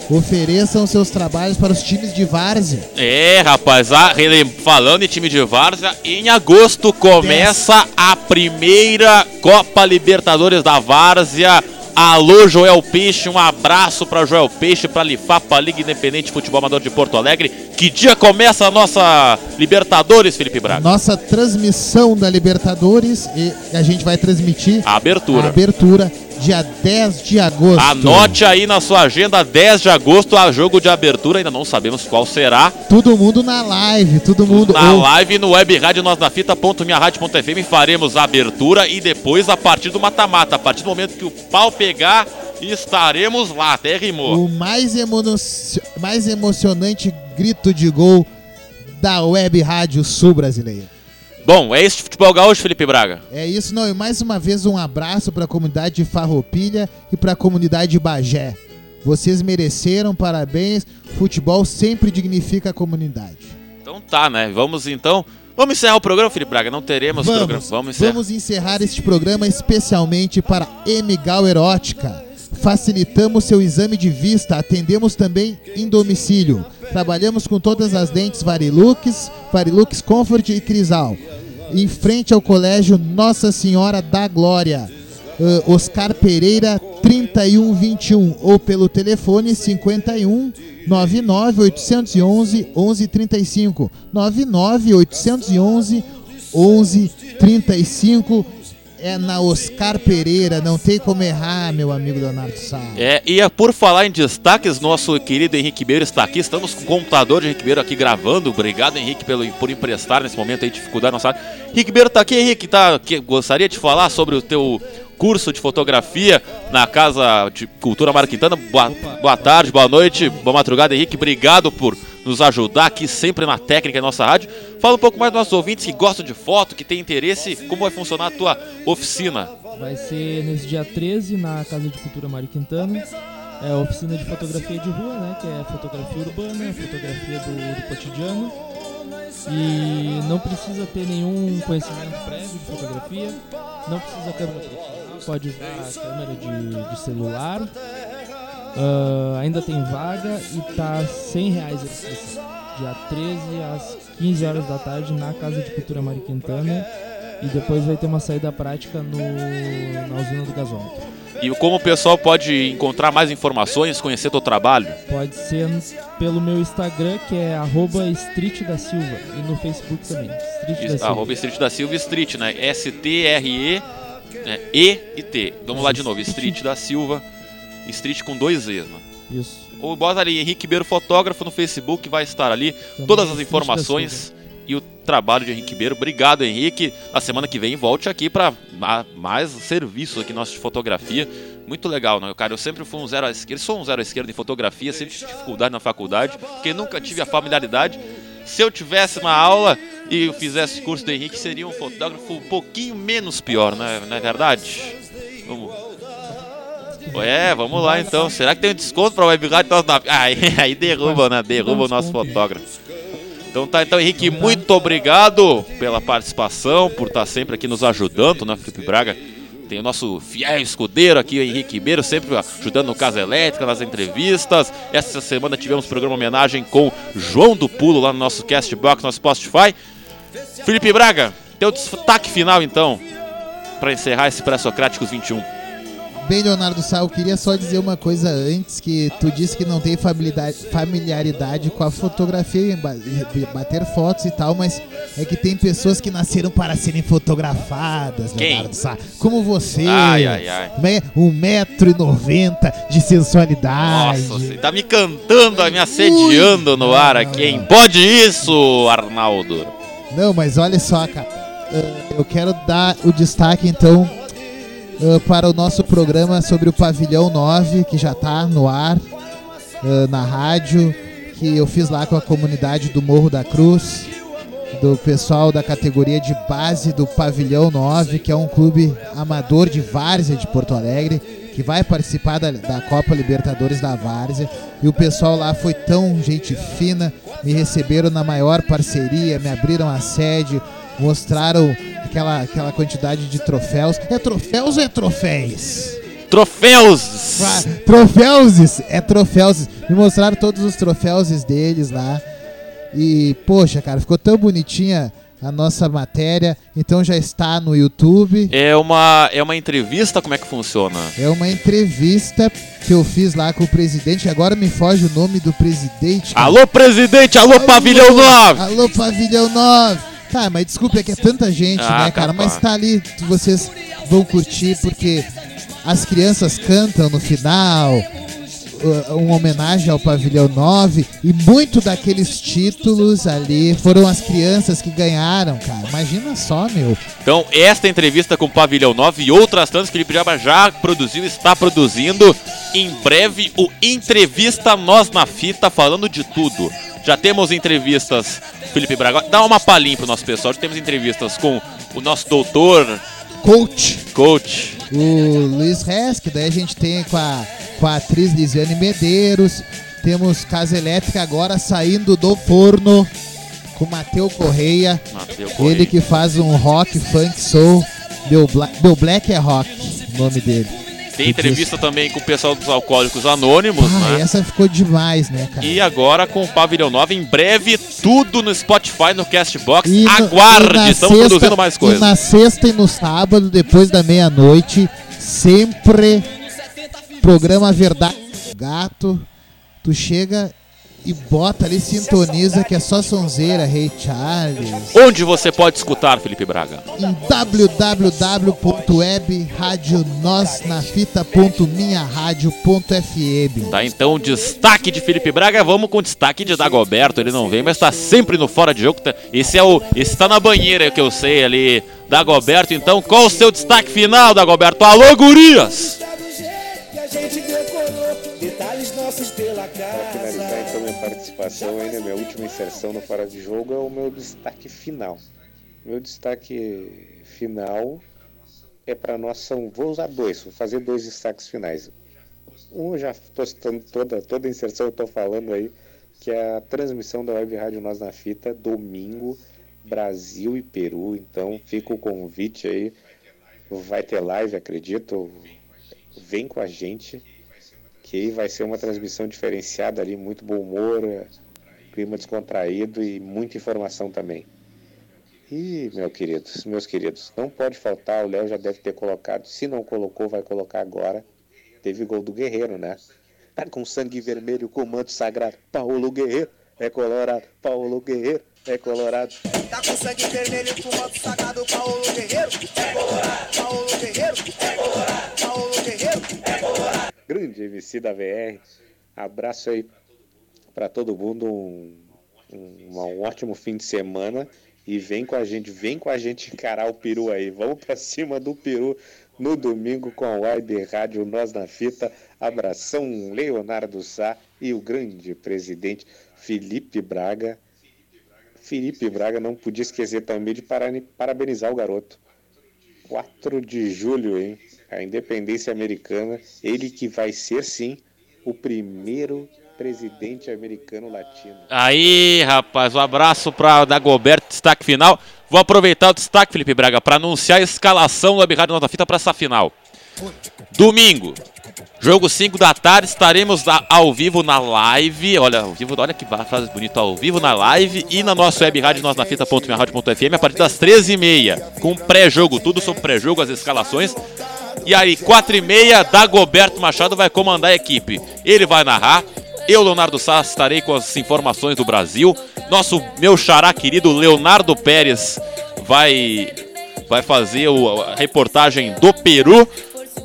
ofereçam seus trabalhos para os times de várzea.
É, rapaz, a- relem- falando em time de Várzea, em agosto começa a primeira Copa Libertadores da Várzea. Alô, Joel Peixe, um abraço para Joel Peixe, para Lifapa, Liga Independente de Futebol Amador de Porto Alegre. Que dia começa a nossa Libertadores, Felipe Braga?
Nossa transmissão da Libertadores e a gente vai transmitir
A abertura.
A abertura, dia 10 de agosto.
Anote aí na sua agenda, 10 de agosto, a jogo de abertura, ainda não sabemos qual será.
Todo mundo na live, todo mundo.
Na
ou-
live no web rádio nós na fita.minharadio.fm faremos a abertura e depois a partir do mata-mata. A partir do momento que o pau pegar, estaremos lá. Até rimou.
O mais, emono- mais emocionante grito de gol da web rádio sul brasileira.
Bom, é esse futebol gaúcho, Felipe Braga.
É isso, não. E mais uma vez um abraço para a comunidade de Farroupilha e para a comunidade de Bagé. Vocês mereceram, parabéns. Futebol sempre dignifica a comunidade.
Então tá, né? Vamos então. Vamos encerrar o programa, Felipe Braga. Não teremos programa.
Vamos,
Vamos encerrar.
vamos encerrar este programa especialmente para M. Gal Erótica. Facilitamos seu exame de vista, atendemos também em domicílio. Trabalhamos com todas as lentes Varilux, Varilux Comfort e Crisal. Em frente ao colégio Nossa Senhora da Glória. Uh, Oscar Pereira 3121 ou pelo telefone 51 99 811 1135 99 811 1135 é na Oscar Pereira, não tem como errar, meu amigo Leonardo Sá.
É, e é por falar em destaques, nosso querido Henrique Beiro está aqui. Estamos com o computador de Henrique Beiro aqui gravando. Obrigado, Henrique, pelo, por emprestar nesse momento aí dificuldade nossa área. Henrique Beiro está aqui, Henrique, tá, que, gostaria de falar sobre o teu curso de fotografia na Casa de Cultura Marquintana. Boa, boa tarde, boa noite, boa madrugada, Henrique. Obrigado por nos ajudar aqui sempre na técnica da nossa rádio. Fala um pouco mais dos nossos ouvintes que gostam de foto, que tem interesse, como vai funcionar a tua oficina.
Vai ser nesse dia 13 na Casa de Cultura Mário Quintana. É a oficina de fotografia de rua, né? Que é fotografia urbana, fotografia do, do cotidiano. E não precisa ter nenhum conhecimento prévio de fotografia, não precisa câmera pode usar câmera de, de celular. Uh, ainda tem vaga e tá 100 reais a inscrição. Dia 13 às 15 horas da tarde na Casa de Cultura Mário Quintana. E depois vai ter uma saída prática no, na usina do gasômetro.
E como o pessoal pode encontrar mais informações, conhecer teu trabalho?
Pode ser pelo meu Instagram, que é arroba Street da Silva. E no Facebook também. Street
Isso,
da Silva.
arroba Street da Silva Street, né? S-T-R-E né? E e T. Vamos lá de novo. Street da Silva. Street com dois E's, né?
Isso.
Ou bota ali Henrique Beiro Fotógrafo no Facebook, vai estar ali
Também
todas as informações e o trabalho de Henrique Beiro. Obrigado, Henrique. Na semana que vem volte aqui para mais serviços aqui nosso de fotografia. Muito legal, né, cara? Eu sempre fui um zero à esquerda, sou um zero à esquerda em fotografia, sempre tive dificuldade na faculdade, porque nunca tive a familiaridade. Se eu tivesse uma aula e eu fizesse curso do Henrique, seria um fotógrafo um pouquinho menos pior, né? Não é verdade? Vamos. É, vamos lá então. Será que tem um desconto pra Web Rádio? Aí, aí derruba, né? Derruba o nosso fotógrafo. Então tá, então Henrique, muito obrigado pela participação, por estar sempre aqui nos ajudando, né, Felipe Braga? Tem o nosso fiel escudeiro aqui, o Henrique Ribeiro, sempre ajudando no Casa Elétrica, nas entrevistas. Essa semana tivemos programa homenagem com João do Pulo lá no nosso Castbox, no Spotify. Felipe Braga, teu destaque final então, para encerrar esse Pré-Socráticos 21.
Bem, Leonardo Sá, eu queria só dizer uma coisa antes, que tu disse que não tem familiaridade, com a fotografia, bater fotos e tal, mas é que tem pessoas que nasceram para serem fotografadas,
Quem?
Leonardo Sá. Como você,
Ai, ai, ai.
né, 1,90m de sensualidade.
Nossa, você tá me cantando, me assediando no ar aqui, hein? Pode isso, Arnaldo.
Não, mas olha só, cara. eu quero dar o destaque, então, ah, para o nosso programa sobre o Pavilhão 9, que já está no ar, ah, na rádio, que eu fiz lá com a comunidade do Morro da Cruz, do pessoal da categoria de base do Pavilhão 9, que é um clube amador de várzea de Porto Alegre, que vai participar da, da Copa Libertadores da Várzea. E o pessoal lá foi tão gente fina, me receberam na maior parceria, me abriram a sede, mostraram aquela, aquela quantidade de troféus. É troféus ou é troféus?
Troféus!
Ah, Troféus! É troféus. Me mostraram todos os troféus deles lá. E, poxa, cara, ficou tão bonitinha a nossa matéria. Então já está no YouTube.
É uma, é uma entrevista? Como é que funciona?
É uma entrevista que eu fiz lá com o presidente. Agora me foge o nome do presidente. cara.
Alô, presidente! Alô, Pavilhão 9!
Alô, Pavilhão 9! Tá, mas desculpa, é que é tanta gente,
Ah,
né, cara?
capaz.
Mas tá ali, vocês vão curtir porque as crianças cantam no final, uh, uma homenagem ao Pavilhão 9 e muito daqueles títulos ali foram as crianças que ganharam, cara. Imagina só, meu.
Então, esta entrevista com o Pavilhão 9 e outras tantas que o Felipe Jaba já produziu, está produzindo. Em breve, o Entrevista Nós na Fita, falando de tudo. Já temos entrevistas, Felipe Braga. Dá uma palhinha pro nosso pessoal. Já temos entrevistas com o nosso doutor,
Coach,
coach.
o Luiz Resk, daí a gente tem com a, com a atriz Lisiane Medeiros, temos Casa Elétrica agora saindo do forno com Mateu Correia,
Mateu Correia.
ele que faz um rock, funk, soul, meu, Bla- meu Black é rock, o nome dele.
Tem entrevista também com o pessoal dos Alcoólicos Anônimos,
Ah,
né?
essa ficou demais, né, cara?
E agora com o Pavilhão 9, em breve tudo no Spotify, no Castbox.
E
Aguarde,
e
estamos
sexta-
produzindo mais coisas.
na sexta e no sábado, depois da meia-noite, sempre programa Verdade do Gato. Tu chega e bota ali, sintoniza, que é só sonzeira, Rei Charles.
Onde você pode escutar, Felipe Braga?
Em www.webradionosnafita.minharadio.fm
Tá, então destaque de Felipe Braga, vamos com destaque de Dagoberto, ele não vem, mas tá sempre no fora de jogo. tá- Esse é o, esse tá na banheira que eu sei ali, Dagoberto. Então, qual o seu destaque final, Dagoberto? Alô, gurias!
que a gente
participação, ainda minha última inserção no Fora de Jogo é o meu destaque final. Meu destaque final é para nós são, vou usar dois, vou fazer dois destaques finais. Um já estou citando toda toda a inserção eu estou falando aí, que é a transmissão da Web Rádio Nós na Fita, domingo, Brasil e Peru. Então fica o convite aí, vai ter live, acredito. Vem com a gente, que aí vai ser uma transmissão diferenciada ali, muito bom humor, eh, clima descontraído e muita informação também. E, meu queridos, meus queridos, não pode faltar, o Léo já deve ter colocado, se não colocou, vai colocar agora. Teve gol do Guerreiro, né? Tá com sangue vermelho, com manto sagrado, Paulo Guerreiro, é colorado, Paulo Guerreiro, é colorado.
Tá com sangue vermelho, com manto sagrado, Paulo Guerreiro. É colorado, Paulo Guerreiro. É colorado, Paulo Guerreiro. É colorado.
Grande MC da VR. Abraço aí para todo mundo, um, um, um ótimo fim de semana e vem com a gente, vem com a gente encarar o peru aí. Vamos para cima do peru no domingo com a Web Rádio Nós na Fita. Abração Leonardo Sá e o grande presidente Felipe Braga. Felipe Braga não podia esquecer também de para- parabenizar o garoto. 4 de julho, hein? A independência americana. Ele que vai ser, sim, o primeiro presidente americano latino.
Aí, rapaz, um abraço pra Dagoberto, destaque final. Vou aproveitar o destaque, Felipe Braga, pra anunciar a escalação do Web Rádio Nota Fita pra essa final. Domingo, jogo 5 da tarde, estaremos ao vivo na live. Olha, ao vivo, olha que frase bonita, ao vivo na live e na nossa web rádio nosnafita.minharadio.fm a partir das 13h30, com pré-jogo, tudo sobre pré-jogo, as escalações. E aí, 4h30, Dagoberto Machado vai comandar a equipe. Ele vai narrar. Eu, Leonardo Sá, estarei com as informações do Brasil. Nosso meu xará querido Leonardo Pérez vai vai fazer a reportagem do Peru.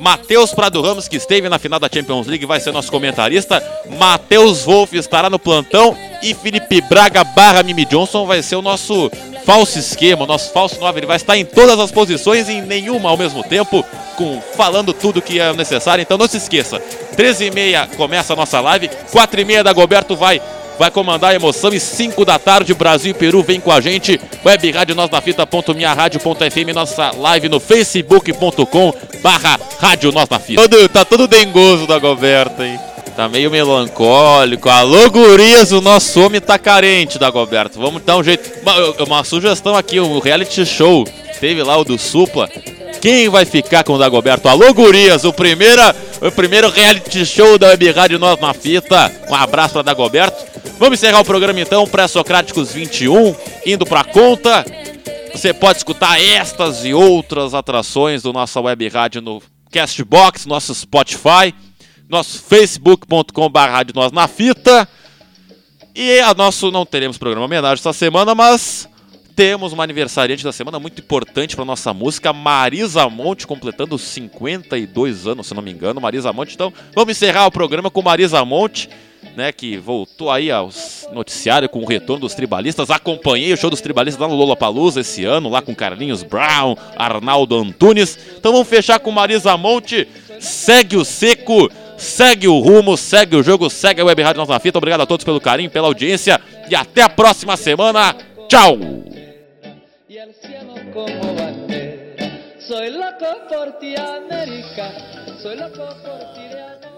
Matheus Prado Ramos, que esteve na final da Champions League, vai ser nosso comentarista. Matheus Wolff estará no plantão. E Felipe Braga barra Mimi Johnson vai ser o nosso falso esquema, o nosso falso 9. Ele vai estar em todas as posições em nenhuma ao mesmo tempo, com falando tudo que é necessário. Então não se esqueça, 13h30 começa a nossa live, 4h30 da Goberto vai vai comandar a emoção e 5 da tarde Brasil e Peru vem com a gente. Web Rádio Nós na Fita.minharadio.fm, nossa live no facebook.com barra Rádio Nós na Fita. Todo- tá todo dengoso da Goberta, hein? Tá meio melancólico. Alô, gurias, o nosso homem tá carente da Goberto. Vamos dar um jeito. Uma, uma sugestão aqui, o reality show. Teve lá o do Supla. Quem vai ficar com o Dagoberto? Alô, gurias, o primeiro, o primeiro reality show da Web Rádio Nós na Fita. Um abraço para Dagoberto. Vamos encerrar o programa então, Pré-Socráticos 21, indo pra conta. Você pode escutar estas e outras atrações do nossa web rádio no Castbox, nosso Spotify, nosso facebook.com.br nós na fita. E a nosso não teremos programa homenagem essa semana, mas temos uma aniversariante da semana muito importante para nossa música, Marisa Monte, completando 52 anos, se não me engano, Marisa Monte. Então, vamos encerrar o programa com Marisa Monte, né, que voltou aí aos noticiários com o retorno dos tribalistas. Acompanhei o show dos tribalistas lá no Lollapalooza esse ano, lá com Carlinhos Brown, Arnaldo Antunes. Então vamos fechar com Marisa Monte. Segue o seco, segue o rumo, segue o jogo, segue a Web Rádio Nossa Fita. Obrigado a todos pelo carinho, pela audiência e até a próxima semana. Tchau!
Soy loco por ti, América. Soy loco por ti, de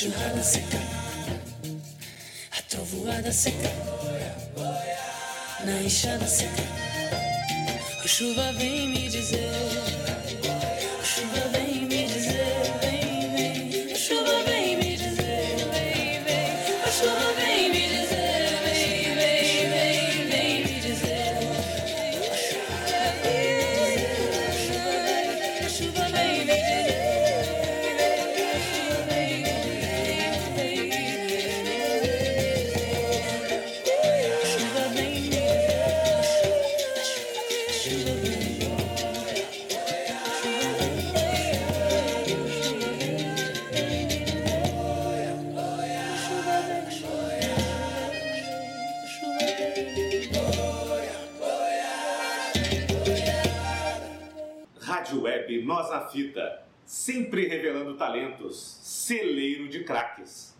enxurrada seca, a trovoada seca, na enxada seca. A chuva vem me dizer.
talentos, celeiro de craques.